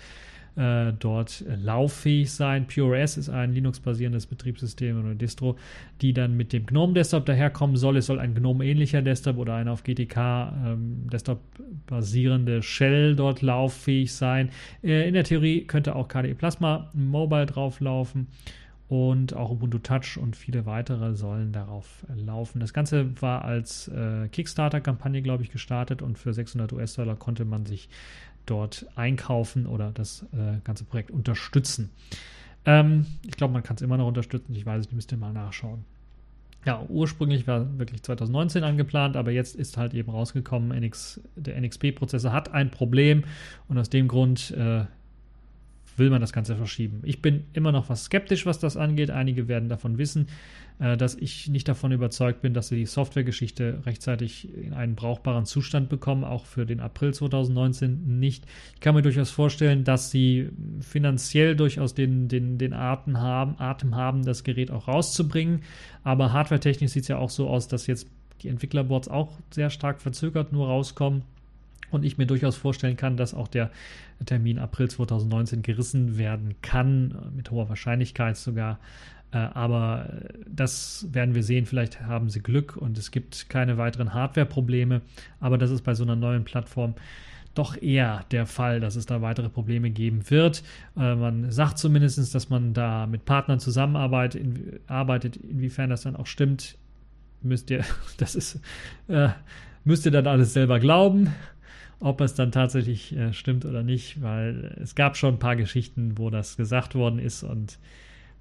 äh, dort lauffähig sein. PureOS ist ein Linux-basierendes Betriebssystem oder Distro, die dann mit dem GNOME-Desktop daherkommen soll. Es soll ein GNOME-ähnlicher Desktop oder ein auf GTK-Desktop ähm, basierende Shell dort lauffähig sein. Äh, in der Theorie könnte auch KDE Plasma Mobile drauflaufen und auch Ubuntu Touch und viele weitere sollen darauf laufen. Das Ganze war als äh, Kickstarter-Kampagne, glaube ich, gestartet und für 600 US-Dollar konnte man sich dort einkaufen oder das äh, ganze Projekt unterstützen. Ähm, ich glaube, man kann es immer noch unterstützen. Ich weiß, ich müsste mal nachschauen. Ja, ursprünglich war wirklich 2019 angeplant, aber jetzt ist halt eben rausgekommen, NX, der NXP-Prozessor hat ein Problem und aus dem Grund äh, will man das Ganze verschieben. Ich bin immer noch was skeptisch, was das angeht. Einige werden davon wissen, äh, dass ich nicht davon überzeugt bin, dass sie die Softwaregeschichte rechtzeitig in einen brauchbaren Zustand bekommen, auch für den April 2019 nicht. Ich kann mir durchaus vorstellen, dass sie finanziell durchaus den, den, den Atem, haben, Atem haben, das Gerät auch rauszubringen. Aber hardwaretechnisch sieht es ja auch so aus, dass jetzt die Entwicklerboards auch sehr stark verzögert nur rauskommen und ich mir durchaus vorstellen kann, dass auch der Termin April 2019 gerissen werden kann, mit hoher Wahrscheinlichkeit sogar. Äh, aber das werden wir sehen. Vielleicht haben sie Glück und es gibt keine weiteren Hardware-Probleme. Aber das ist bei so einer neuen Plattform doch eher der Fall, dass es da weitere Probleme geben wird. Äh, man sagt zumindest, dass man da mit Partnern zusammenarbeitet. In, arbeitet. Inwiefern das dann auch stimmt, müsst ihr, *laughs* das ist, äh, müsst ihr dann alles selber glauben ob es dann tatsächlich äh, stimmt oder nicht, weil es gab schon ein paar Geschichten, wo das gesagt worden ist und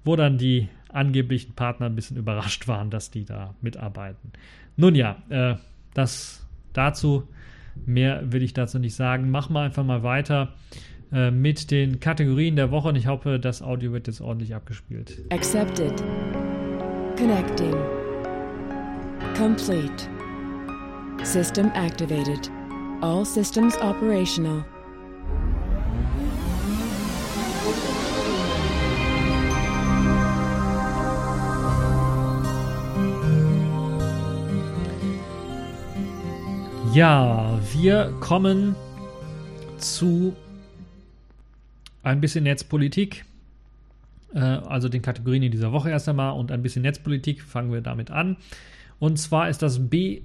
wo dann die angeblichen Partner ein bisschen *laughs* überrascht waren, dass die da mitarbeiten. Nun ja, äh, das dazu. Mehr will ich dazu nicht sagen. Machen wir einfach mal weiter äh, mit den Kategorien der Woche und ich hoffe, das Audio wird jetzt ordentlich abgespielt. Accepted. Connecting. Complete. System activated. All systems operational. Ja, wir kommen zu ein bisschen Netzpolitik, äh, also den Kategorien in dieser Woche erst einmal und ein bisschen Netzpolitik. Fangen wir damit an. Und zwar ist das B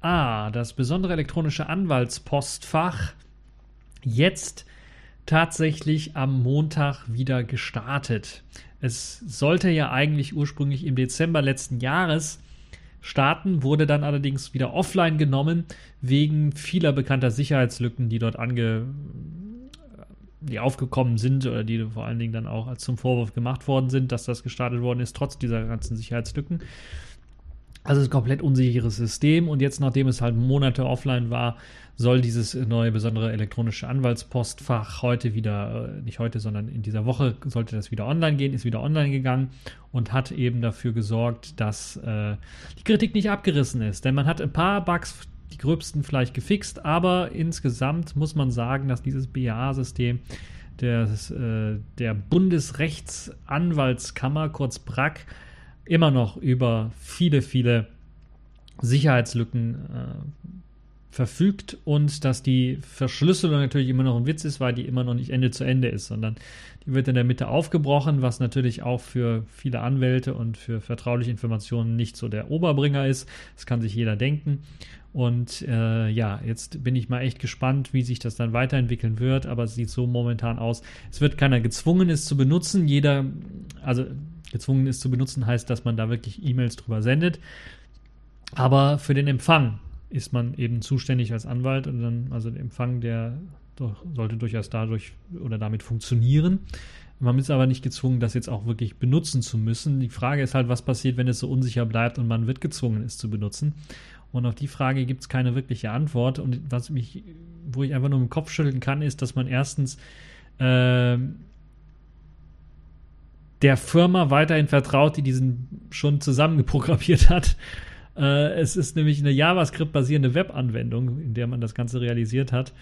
BEA, das besondere elektronische Anwaltspostfach, jetzt tatsächlich am Montag wieder gestartet. Es sollte ja eigentlich ursprünglich im Dezember letzten Jahres starten, wurde dann allerdings wieder offline genommen wegen vieler bekannter Sicherheitslücken, die dort ange die aufgekommen sind oder die vor allen Dingen dann auch zum Vorwurf gemacht worden sind, dass das gestartet worden ist, trotz dieser ganzen Sicherheitslücken. Also es ist ein komplett unsicheres System und jetzt, nachdem es halt Monate offline war, soll dieses neue besondere elektronische Anwaltspostfach heute wieder, äh, nicht heute, sondern in dieser Woche sollte das wieder online gehen, ist wieder online gegangen und hat eben dafür gesorgt, dass äh, die Kritik nicht abgerissen ist. Denn man hat ein paar Bugs, die gröbsten vielleicht gefixt, aber insgesamt muss man sagen, dass dieses BA-System des, äh, der Bundesrechtsanwaltskammer, kurz BRAC, immer noch über viele, viele Sicherheitslücken äh, verfügt und dass die Verschlüsselung natürlich immer noch ein Witz ist, weil die immer noch nicht Ende zu Ende ist, sondern die wird in der Mitte aufgebrochen, was natürlich auch für viele Anwälte und für vertrauliche Informationen nicht so der Oberbringer ist. Das kann sich jeder denken. Und äh, ja, jetzt bin ich mal echt gespannt, wie sich das dann weiterentwickeln wird, aber es sieht so momentan aus. Es wird keiner gezwungen, es zu benutzen. Jeder, also gezwungen ist zu benutzen, heißt, dass man da wirklich E-Mails drüber sendet. Aber für den Empfang ist man eben zuständig als Anwalt und dann, also der Empfang, der doch, sollte durchaus dadurch oder damit funktionieren. Man ist aber nicht gezwungen, das jetzt auch wirklich benutzen zu müssen. Die Frage ist halt, was passiert, wenn es so unsicher bleibt und man wird gezwungen, es zu benutzen. Und auf die Frage gibt es keine wirkliche Antwort. Und was mich, wo ich einfach nur im Kopf schütteln kann, ist, dass man erstens äh, der Firma weiterhin vertraut, die diesen schon zusammengeprogrammiert hat äh, es ist nämlich eine JavaScript-basierende Webanwendung, in der man das Ganze realisiert hat.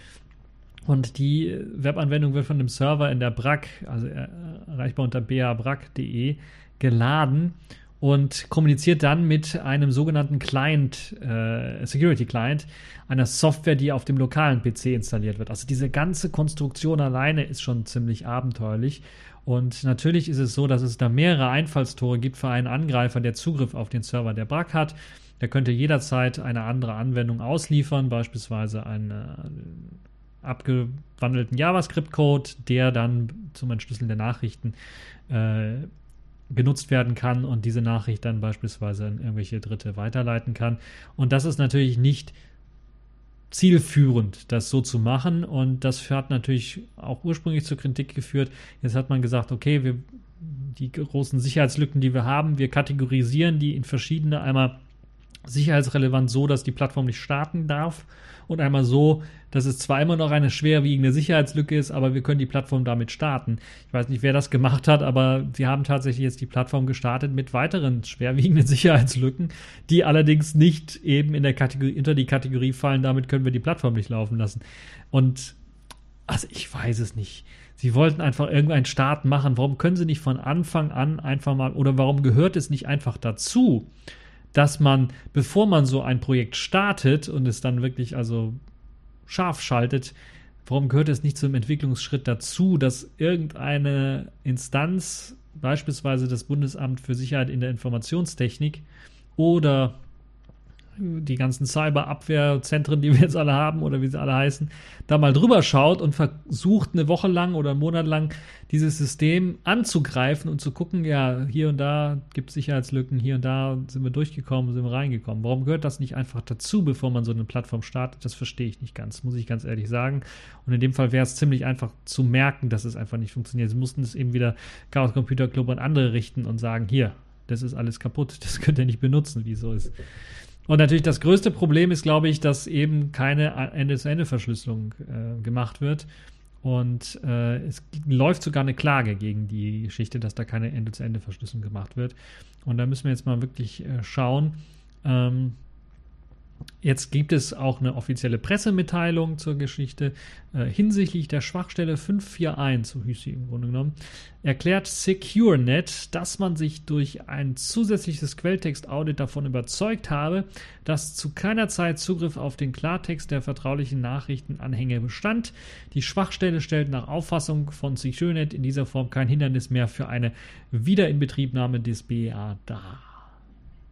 Und die Webanwendung wird von dem Server in der BRAC, also erreichbar unter babrac.de, geladen und kommuniziert dann mit einem sogenannten Client, äh, Security Client, einer Software, die auf dem lokalen PC installiert wird. Also diese ganze Konstruktion alleine ist schon ziemlich abenteuerlich. Und natürlich ist es so, dass es da mehrere Einfallstore gibt für einen Angreifer, der Zugriff auf den Server der BRAC hat. Der könnte jederzeit eine andere Anwendung ausliefern, beispielsweise einen äh, abgewandelten JavaScript-Code, der dann zum Entschlüsseln der Nachrichten äh, genutzt werden kann und diese Nachricht dann beispielsweise an irgendwelche Dritte weiterleiten kann. Und das ist natürlich nicht zielführend, das so zu machen. Und das hat natürlich auch ursprünglich zur Kritik geführt. Jetzt hat man gesagt, okay, wir die großen Sicherheitslücken, die wir haben, wir kategorisieren die in verschiedene einmal sicherheitsrelevant so, dass die Plattform nicht starten darf und einmal so, dass es zwar immer noch eine schwerwiegende Sicherheitslücke ist, aber wir können die Plattform damit starten. Ich weiß nicht, wer das gemacht hat, aber sie haben tatsächlich jetzt die Plattform gestartet mit weiteren schwerwiegenden *laughs* Sicherheitslücken, die allerdings nicht eben in der Kategorie, unter die Kategorie fallen, damit können wir die Plattform nicht laufen lassen. Und also ich weiß es nicht. Sie wollten einfach irgendeinen Start machen. Warum können sie nicht von Anfang an einfach mal, oder warum gehört es nicht einfach dazu? Dass man, bevor man so ein Projekt startet und es dann wirklich also scharf schaltet, warum gehört es nicht zum Entwicklungsschritt dazu, dass irgendeine Instanz, beispielsweise das Bundesamt für Sicherheit in der Informationstechnik oder die ganzen Cyberabwehrzentren, die wir jetzt alle haben oder wie sie alle heißen, da mal drüber schaut und versucht eine Woche lang oder einen Monat lang dieses System anzugreifen und zu gucken, ja, hier und da gibt es Sicherheitslücken, hier und da sind wir durchgekommen, sind wir reingekommen. Warum gehört das nicht einfach dazu, before man so eine Plattform startet? Das verstehe ich nicht ganz, muss ich ganz ehrlich sagen. Und in dem Fall wäre es ziemlich einfach zu merken, dass es einfach nicht funktioniert. Sie mussten es eben wieder Chaos Computer Club an andere richten und sagen, hier, das ist alles kaputt, *laughs* das könnt ihr nicht benutzen, wieso ist. Und natürlich das größte Problem ist, glaube ich, dass eben keine Ende-zu-Ende-Verschlüsselung äh, gemacht wird. Und äh, es läuft sogar eine Klage gegen die Geschichte, dass da keine Ende-zu-Ende-Verschlüsselung gemacht wird. Und da müssen wir jetzt mal wirklich äh, schauen. Ähm, Jetzt gibt es auch eine offizielle Pressemitteilung zur Geschichte äh, hinsichtlich der Schwachstelle 541, so hieß sie im Grunde genommen, erklärt SecureNet, dass man sich durch ein zusätzliches Quelltext-Audit davon überzeugt habe, dass zu keiner Zeit Zugriff auf den Klartext der vertraulichen Nachrichtenanhänge bestand. Die Schwachstelle stellt nach Auffassung von SecureNet in dieser Form kein Hindernis mehr für eine Wiederinbetriebnahme des BEA dar.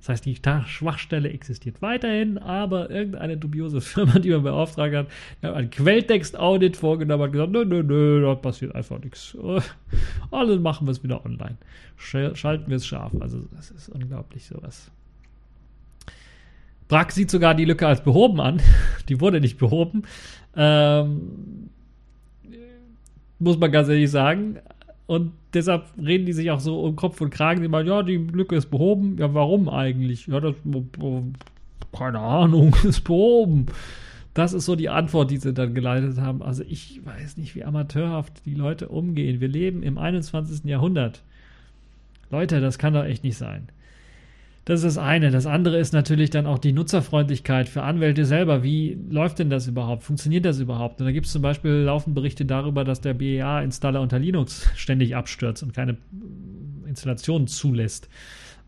Das heißt, die Schwachstelle existiert weiterhin, aber irgendeine dubiose *laughs* Firma, die man beauftragt hat, hat einen Quelltext-Audit vorgenommen und gesagt, nö, nö, nö, da passiert einfach nichts. *laughs* Alles machen wir es wieder online. Schalten wir es scharf. Also das ist unglaublich sowas. Brack sieht sogar die Lücke als behoben an. *laughs* Die wurde nicht behoben. Ähm, muss man ganz ehrlich sagen. Und deshalb reden die sich auch so um Kopf und Kragen. Die meinen, ja, die Lücke ist behoben. Ja, warum eigentlich? Ja, das, keine Ahnung, *laughs* ist behoben. Das ist so die Antwort, die sie dann geleitet haben. Also ich weiß nicht, wie amateurhaft die Leute umgehen. Wir leben im 21. Jahrhundert. Leute, das kann doch echt nicht sein. Das ist das eine. Das andere ist natürlich dann auch die Nutzerfreundlichkeit für Anwälte selber. Wie läuft denn das überhaupt? Funktioniert das überhaupt? Und da gibt es zum Beispiel laufend Berichte darüber, dass der BEA-Installer unter Linux ständig abstürzt und keine Installation zulässt.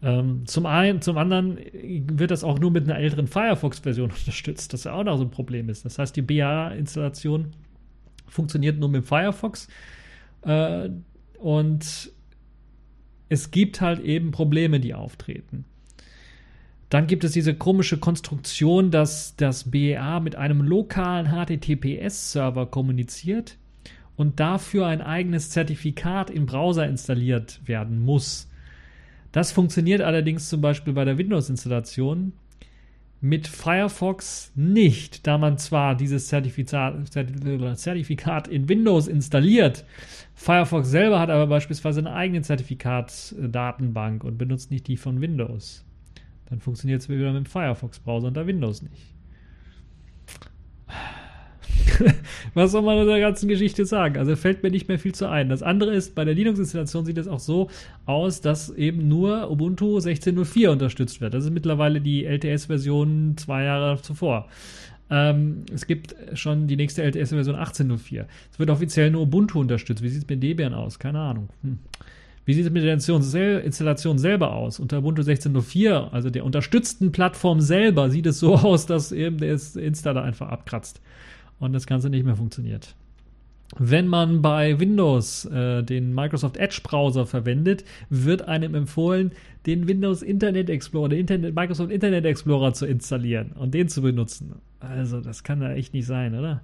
Ähm, zum einen, zum anderen wird das auch nur mit einer älteren Firefox-Version *laughs* unterstützt, das ja auch noch so ein Problem ist. Das heißt, die BEA-Installation funktioniert nur mit Firefox äh, und es gibt halt eben Probleme, die auftreten. Dann gibt es diese komische Konstruktion, dass das BEA mit einem lokalen HTTPS-Server kommuniziert und dafür ein eigenes Zertifikat im Browser installiert werden muss. Das funktioniert allerdings zum Beispiel bei der Windows-Installation mit Firefox nicht, da man zwar dieses Zertifikat, in Windows installiert, Firefox selber hat aber beispielsweise eine eigene Zertifikatsdatenbank und benutzt nicht die von Windows. Dann funktioniert es wieder mit dem Firefox-Browser unter Windows nicht. Was soll man in der ganzen Geschichte sagen? Also fällt mir nicht mehr viel zu ein. Das andere ist, bei der Linux-Installation sieht es auch so aus, dass eben nur Ubuntu 16.04 unterstützt wird. Das ist mittlerweile die LTS-Version zwei Jahre zuvor. Ähm, es gibt schon die nächste LTS-Version 18.04. Es wird offiziell nur Ubuntu unterstützt. Wie sieht es mit Debian aus? Keine Ahnung. Hm. Wie sieht es mit der Installation selber aus? Unter Ubuntu 16.04, also der unterstützten Plattform selber, sieht es so *laughs* aus, dass eben der Installer einfach abkratzt und das Ganze nicht mehr funktioniert. Wenn man bei Windows äh, den Microsoft Edge Browser verwendet, wird einem empfohlen, den Windows Internet Explorer, den Internet, Microsoft Internet Explorer zu installieren und den zu benutzen. Also, das kann da echt nicht sein, oder?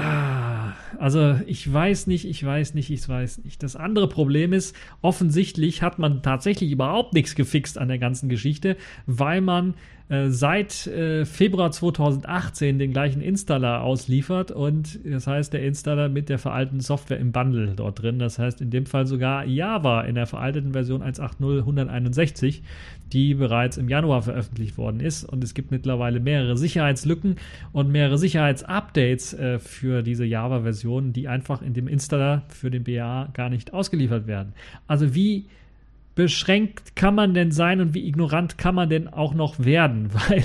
Ah, also ich weiß nicht, ich weiß nicht, ich weiß nicht. Das andere Problem ist, offensichtlich hat man tatsächlich überhaupt nichts gefixt an der ganzen Geschichte, weil man äh, seit äh, Februar 2018 den gleichen Installer ausliefert und das heißt der Installer mit der veralteten Software im Bundle dort drin. Das heißt in dem Fall sogar Java in der veralteten Version 1.8.0.161, die bereits im Januar veröffentlicht worden ist. Und es gibt mittlerweile mehrere Sicherheitslücken und mehrere Sicherheitsupdates äh, für diese Java-Version, die einfach in dem Installer für den BA gar nicht ausgeliefert werden. Also wie beschränkt kann man denn sein und wie ignorant kann man denn auch noch werden? *laughs* Weil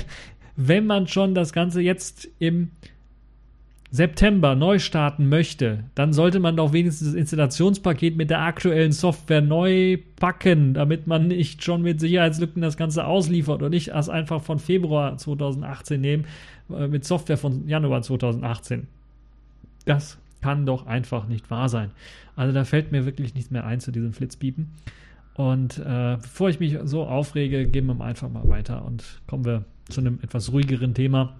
wenn man schon das Ganze jetzt im September neu starten möchte, dann sollte man doch wenigstens das Installationspaket mit der aktuellen Software neu packen, damit man nicht schon mit Sicherheitslücken das Ganze ausliefert und nicht erst einfach von Februar 2018 nehmen äh, mit Software von Januar 2018. Das kann doch einfach nicht wahr sein. Also da fällt mir wirklich nichts mehr ein zu diesem Flitzpiepen. Und äh, bevor ich mich so aufrege, gehen wir einfach mal weiter und kommen wir zu einem etwas ruhigeren Thema.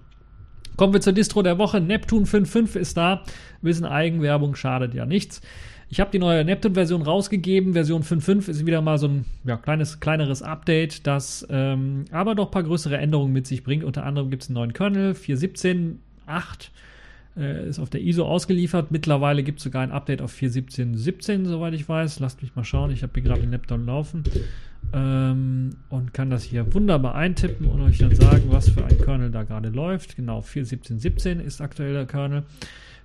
Kommen wir zur Distro der Woche. Neptune 5.5 ist da. Bisschen Eigenwerbung schadet ja nichts. Ich habe die neue Neptune-Version rausgegeben. Version 5.5 ist wieder mal so ein ja, kleines, kleineres Update, das ähm, aber doch ein paar größere Änderungen mit sich bringt. Unter anderem gibt es einen neuen Kernel, 4.17.8 äh, ist auf der ISO ausgeliefert. Mittlerweile gibt es sogar ein Update auf 4.17.17, soweit ich weiß. Lasst mich mal schauen. Ich habe hier gerade den Neptun laufen. Ähm, und kann das hier wunderbar eintippen und euch dann sagen, was für ein Kernel da gerade läuft. Genau, 4.17.17 ist aktuell der Kernel.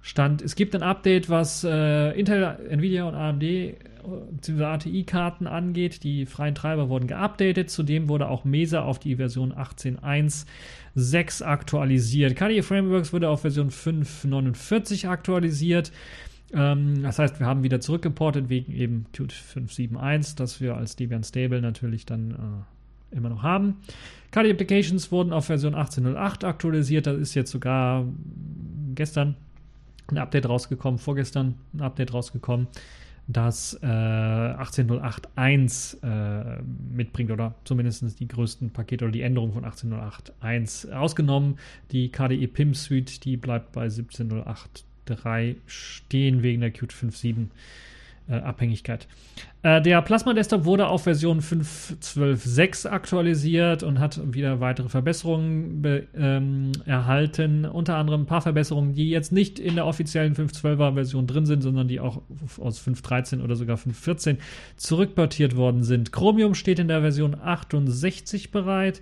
Stand, es gibt ein Update, was äh, Intel, Nvidia und AMD bzw. ATI-Karten angeht. Die freien Treiber wurden geupdatet. Zudem wurde auch Mesa auf die Version 18.1.6 aktualisiert. KDE Frameworks wurde auf Version 5.49 aktualisiert. Ähm, das heißt, wir haben wieder zurückgeportet wegen eben Qt 5.7.1, das wir als Debian Stable natürlich dann äh, immer noch haben. KDE Applications wurden auf Version 18.08 aktualisiert. Das ist jetzt sogar gestern ein Update rausgekommen, vorgestern ein Update rausgekommen das äh, 18.08.1 äh, mitbringt oder zumindest die größten Pakete oder die Änderungen von 18.08.1 ausgenommen. Die KDE PIM Suite, die bleibt bei 17.08.3 stehen wegen der Qt 5.7 äh, Abhängigkeit. Äh, der Plasma Desktop wurde auf Version 5.12.6 aktualisiert und hat wieder weitere Verbesserungen be, ähm, erhalten. Unter anderem ein paar Verbesserungen, die jetzt nicht in der offiziellen 5.12er Version drin sind, sondern die auch aus 5.13 oder sogar 5.14 zurückportiert worden sind. Chromium steht in der Version 68 bereit.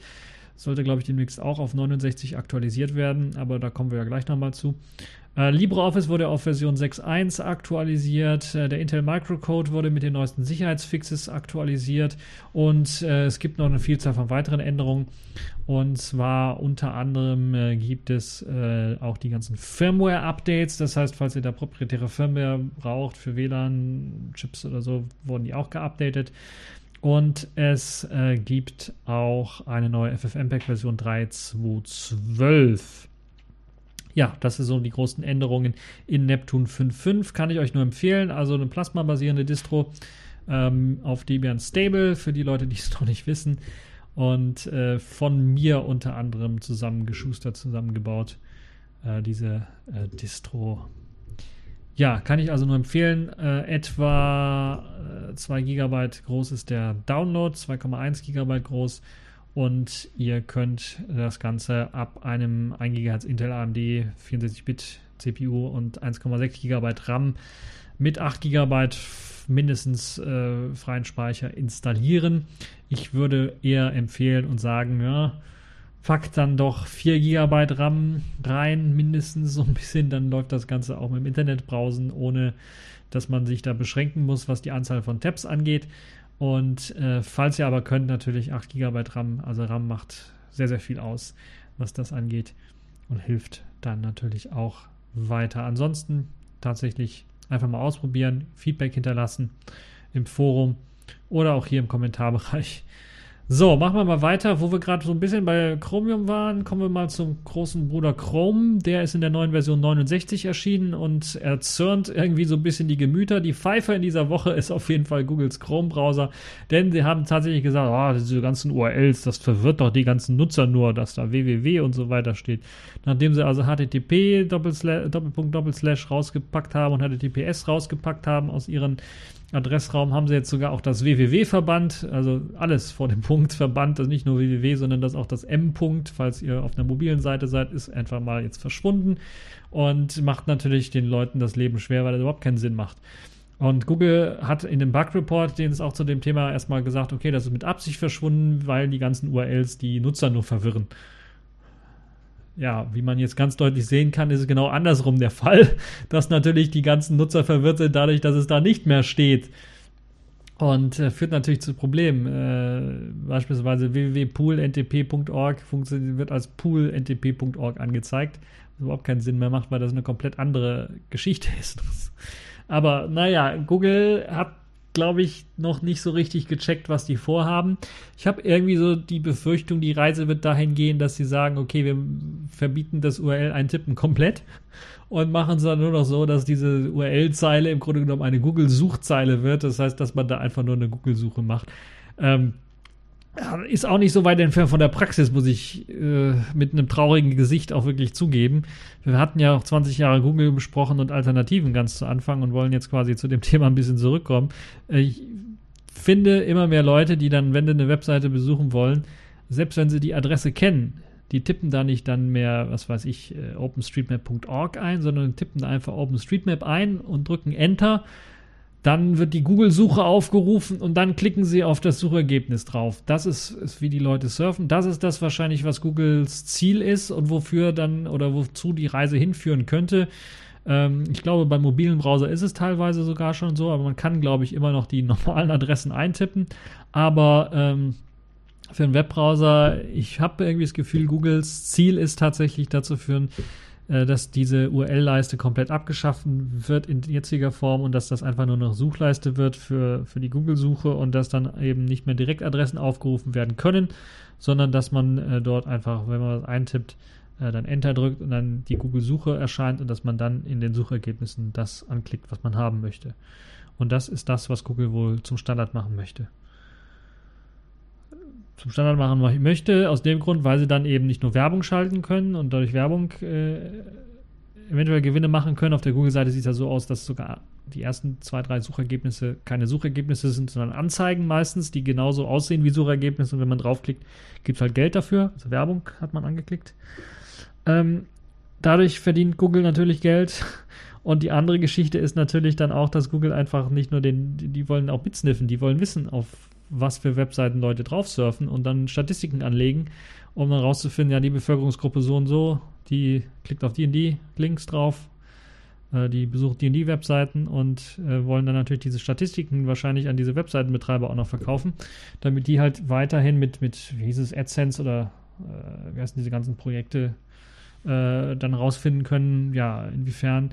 Sollte, glaube ich, demnächst auch auf 69 aktualisiert werden, aber da kommen wir ja gleich nochmal zu. Äh, LibreOffice wurde auf Version 6.1 aktualisiert. Äh, der Intel Microcode wurde mit den neuesten Sicherheitsfixes aktualisiert. Und äh, es gibt noch eine Vielzahl von weiteren Änderungen. Und zwar unter anderem äh, gibt es äh, auch die ganzen Firmware-Updates. Das heißt, falls ihr da proprietäre Firmware braucht für WLAN-Chips oder so, wurden die auch geupdatet. Und es äh, gibt auch eine neue FFmpeg-Version 3.2.12. Ja, das sind so die großen Änderungen in Neptune 5.5. Kann ich euch nur empfehlen. Also eine Plasma-basierende Distro ähm, auf Debian Stable für die Leute, die es *laughs* noch nicht wissen. Und äh, von mir unter anderem zusammengeschustert, zusammengebaut. Äh, diese äh, Distro ja, kann ich also nur empfehlen. Äh, etwa äh, 2 GB groß ist der Download, 2,1 GB groß. Und ihr könnt das Ganze ab einem 1 GHz Intel AMD 64-Bit CPU und 1,6 GB RAM mit 8 GB mindestens äh, freien Speicher installieren. Ich würde eher empfehlen und sagen, ja, packt dann doch 4 GB RAM rein, mindestens so ein bisschen, dann läuft das Ganze auch mit dem Internet browsen, ohne dass man sich da beschränken muss, was die Anzahl von Tabs angeht. Und äh, falls ihr aber könnt, natürlich 8 GB RAM, also RAM macht sehr, sehr viel aus, was das angeht und hilft dann natürlich auch weiter. Ansonsten tatsächlich einfach mal ausprobieren, Feedback hinterlassen im Forum oder auch hier im Kommentarbereich. So, machen wir mal weiter. Wo wir gerade so ein bisschen bei Chromium waren, kommen wir mal zum großen Bruder Chrome. Der ist in der neuen Version 69 erschienen und erzürnt irgendwie so ein bisschen die Gemüter. Die Pfeife in dieser Woche ist auf jeden Fall Googles Chrome-Browser, denn sie haben tatsächlich gesagt, oh, diese ganzen URLs, das verwirrt doch die ganzen Nutzer nur, dass da www und so weiter steht. Nachdem sie also HTTP Doppelpunkt Doppelslash rausgepackt haben und HTTPS rausgepackt haben aus ihren Adressraum haben sie jetzt sogar auch das www verbannt, also alles vor dem Punkt verbannt, also nicht nur www, sondern das auch das M-Punkt, falls ihr auf einer mobilen Seite seid, ist einfach mal jetzt verschwunden und macht natürlich den Leuten das Leben schwer, weil das überhaupt keinen Sinn macht. Und Google hat in dem Bug Report, den es auch zu dem Thema erstmal gesagt, okay, das ist mit Absicht verschwunden, weil die ganzen URLs die Nutzer nur verwirren ja, wie man jetzt ganz deutlich sehen kann, ist es genau andersrum der Fall, *laughs* dass natürlich die ganzen Nutzer verwirrt sind dadurch, dass es da nicht mehr steht. Und äh, führt natürlich zu Problemen. Äh, beispielsweise www.poolntp.org wird als poolntp.org angezeigt, was überhaupt keinen Sinn mehr macht, weil das eine komplett andere Geschichte *laughs* ist. Aber naja, Google hat glaube ich, noch nicht so richtig gecheckt, was die vorhaben. Ich habe irgendwie so die Befürchtung, die Reise wird dahin gehen, dass sie sagen, okay, wir verbieten das URL-Eintippen komplett und machen es dann nur noch so, dass diese URL-Zeile im Grunde genommen eine Google-Suchzeile wird. Das heißt, dass man da einfach nur eine Google-Suche macht. Ähm, ist auch nicht so weit entfernt von der Praxis, muss ich äh, mit einem traurigen Gesicht auch wirklich zugeben. Wir hatten ja auch 20 Jahre Google besprochen und Alternativen ganz zu Anfang und wollen jetzt quasi zu dem *laughs* Thema ein bisschen zurückkommen. Äh, ich finde immer mehr Leute, die dann, wenn sie eine Webseite besuchen wollen, selbst wenn sie die Adresse kennen, die tippen da nicht dann mehr, was weiß ich, äh, openstreetmap.org ein, sondern tippen einfach OpenStreetMap ein und drücken Enter dann wird die Google-Suche aufgerufen und dann klicken sie auf das Suchergebnis drauf. Das ist, ist, wie die Leute surfen. Das ist das wahrscheinlich, was Googles Ziel ist und wofür dann oder wozu die Reise hinführen könnte. Ähm, ich glaube, beim mobilen Browser ist es teilweise sogar schon so, aber man kann, glaube ich, immer noch die *laughs* normalen Adressen eintippen. Aber ähm, für einen Webbrowser, ich habe irgendwie das Gefühl, Googles Ziel ist tatsächlich dazu führen, dass diese URL-Leiste komplett abgeschafft wird in jetziger Form und dass das einfach nur noch Suchleiste wird für, für die Google-Suche und dass dann eben nicht mehr Direktadressen aufgerufen werden können, sondern dass man äh, dort einfach, wenn man was eintippt, äh, dann Enter drückt und dann die Google-Suche erscheint und dass man dann in den Suchergebnissen das anklickt, was man haben möchte. Und das ist das, was Google wohl zum Standard machen möchte. Zum Standard machen möchte, aus dem Grund, weil sie dann eben nicht nur Werbung schalten können und dadurch Werbung äh, eventuell Gewinne machen können. Auf der Google-Seite sieht es ja so aus, dass sogar die ersten zwei, drei Suchergebnisse keine Suchergebnisse sind, sondern Anzeigen meistens, die genauso aussehen wie Suchergebnisse. Und wenn man draufklickt, gibt es halt Geld dafür. Also Werbung hat man angeklickt. Ähm, dadurch verdient Google natürlich Geld. Und die andere Geschichte ist natürlich dann auch, dass Google einfach nicht nur den, die, die wollen auch mitsniffen, die wollen wissen, auf was für Webseiten Leute drauf surfen und dann Statistiken anlegen, um dann rauszufinden, ja, die Bevölkerungsgruppe so und so, die klickt auf die und die Links drauf, äh, die besucht die und die Webseiten und äh, wollen dann natürlich diese Statistiken wahrscheinlich an diese Webseitenbetreiber auch noch verkaufen, damit die halt weiterhin mit, mit wie hieß es, AdSense oder äh, wie heißen diese ganzen Projekte äh, dann rausfinden können, ja, inwiefern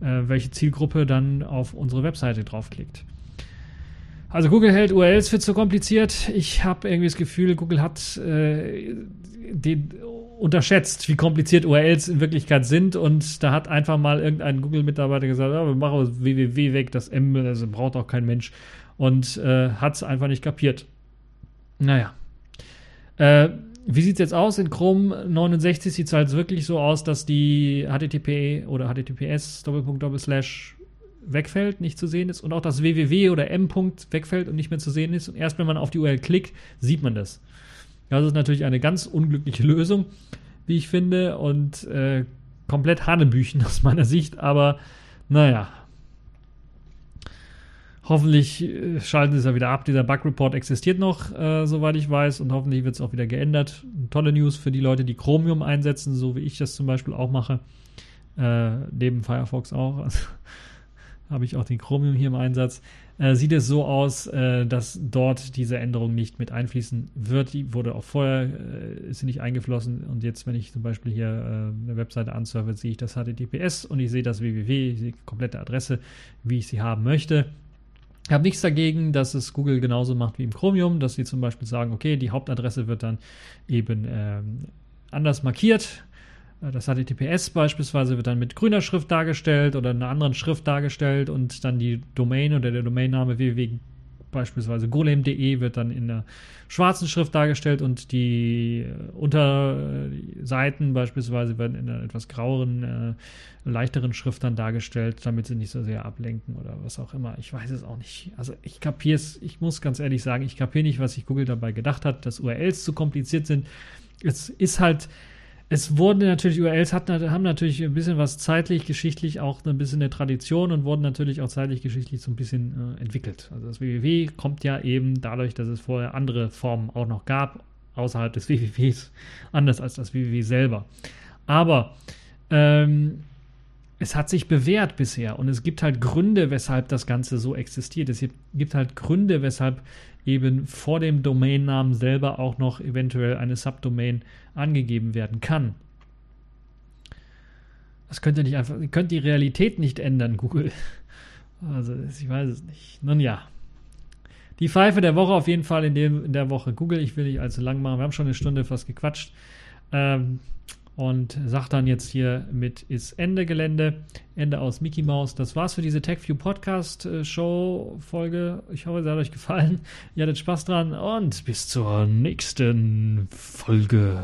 äh, welche Zielgruppe dann auf unsere Webseite draufklickt. Also Google hält URLs für zu kompliziert. Ich habe irgendwie das Gefühl, Google hat äh, den unterschätzt, wie kompliziert URLs in Wirklichkeit sind. Und da hat einfach mal irgendein Google-Mitarbeiter gesagt, ja, wir machen www weg, das M, das braucht auch kein Mensch. Und äh, hat es einfach nicht kapiert. Naja. Äh, wie sieht es jetzt aus? In Chrome 69 sieht es halt wirklich so aus, dass die HTTP oder HTTPS Doppelpunkt Doppelslash wegfällt, nicht zu sehen ist und auch das www oder m. wegfällt und nicht mehr zu sehen ist. Und erst wenn man auf die URL klickt, sieht man das. Das ist natürlich eine ganz unglückliche Lösung, wie ich finde, und äh, komplett Hanebüchen *laughs* aus meiner Sicht, aber naja, Hoffentlich äh, schalten sie es ja wieder ab. Dieser Bug-Report existiert noch, äh, soweit ich weiß, und hoffentlich wird es auch wieder geändert. Tolle News für die Leute, die Chromium einsetzen, so wie ich das zum Beispiel auch mache. Äh, neben Firefox auch. Also, habe ich auch den Chromium hier im Einsatz. Äh, sieht es so aus, äh, dass dort diese Änderung nicht mit einfließen wird. Die wurde auch vorher, äh, ist sie nicht eingeflossen. Und jetzt, wenn ich zum Beispiel hier eine Webseite ansurfe, sehe ich das HTTPS und ich sehe das www, die komplette Adresse, wie ich sie haben möchte. Ich habe nichts dagegen, dass es Google genauso macht wie im Chromium, dass sie zum Beispiel sagen, okay, die Hauptadresse wird dann eben ähm, anders markiert. Äh, das HTTPS beispielsweise wird dann mit grüner Schrift dargestellt oder einer anderen Schrift dargestellt und dann die Domain oder der Domainname www beispielsweise golem.de wird dann in der schwarzen Schrift dargestellt und die äh, Unterseiten beispielsweise werden in einer etwas graueren, äh, leichteren Schrift dann dargestellt, damit sie nicht so sehr ablenken oder was auch immer. Ich weiß es auch nicht. Also ich kapiere es, ich muss ganz ehrlich sagen, ich kapiere nicht, was sich Google dabei gedacht hat, dass URLs zu kompliziert sind. Es ist halt es wurden natürlich, URLs hat, haben natürlich ein bisschen was zeitlich, geschichtlich auch ein bisschen eine Tradition und wurden natürlich auch zeitlich, geschichtlich so ein bisschen äh, entwickelt. Also das www kommt ja eben dadurch, dass es vorher andere Formen auch noch gab, außerhalb des *laughs* wwws, anders als das www selber. Aber ähm, es hat sich bewährt bisher und es gibt halt Gründe, weshalb das Ganze so existiert. Es gibt halt Gründe, weshalb eben vor dem Domainnamen selber auch noch eventuell eine Subdomain angegeben werden kann. Das könnt ihr nicht einfach, ihr könnt die Realität nicht ändern, Google. Also, ich weiß es nicht. Nun ja. Die Pfeife der Woche auf jeden Fall in, dem, in der Woche Google. Ich will nicht allzu lang machen. Wir haben schon eine Stunde fast gequatscht. Ähm, und sagt dann jetzt hier mit ist Ende Gelände, Ende aus Mickey Mouse. Das war's für diese TechView Podcast äh, Show Folge. Ich hoffe, es hat euch gefallen. Ihr hattet Spaß dran und bis zur nächsten Folge.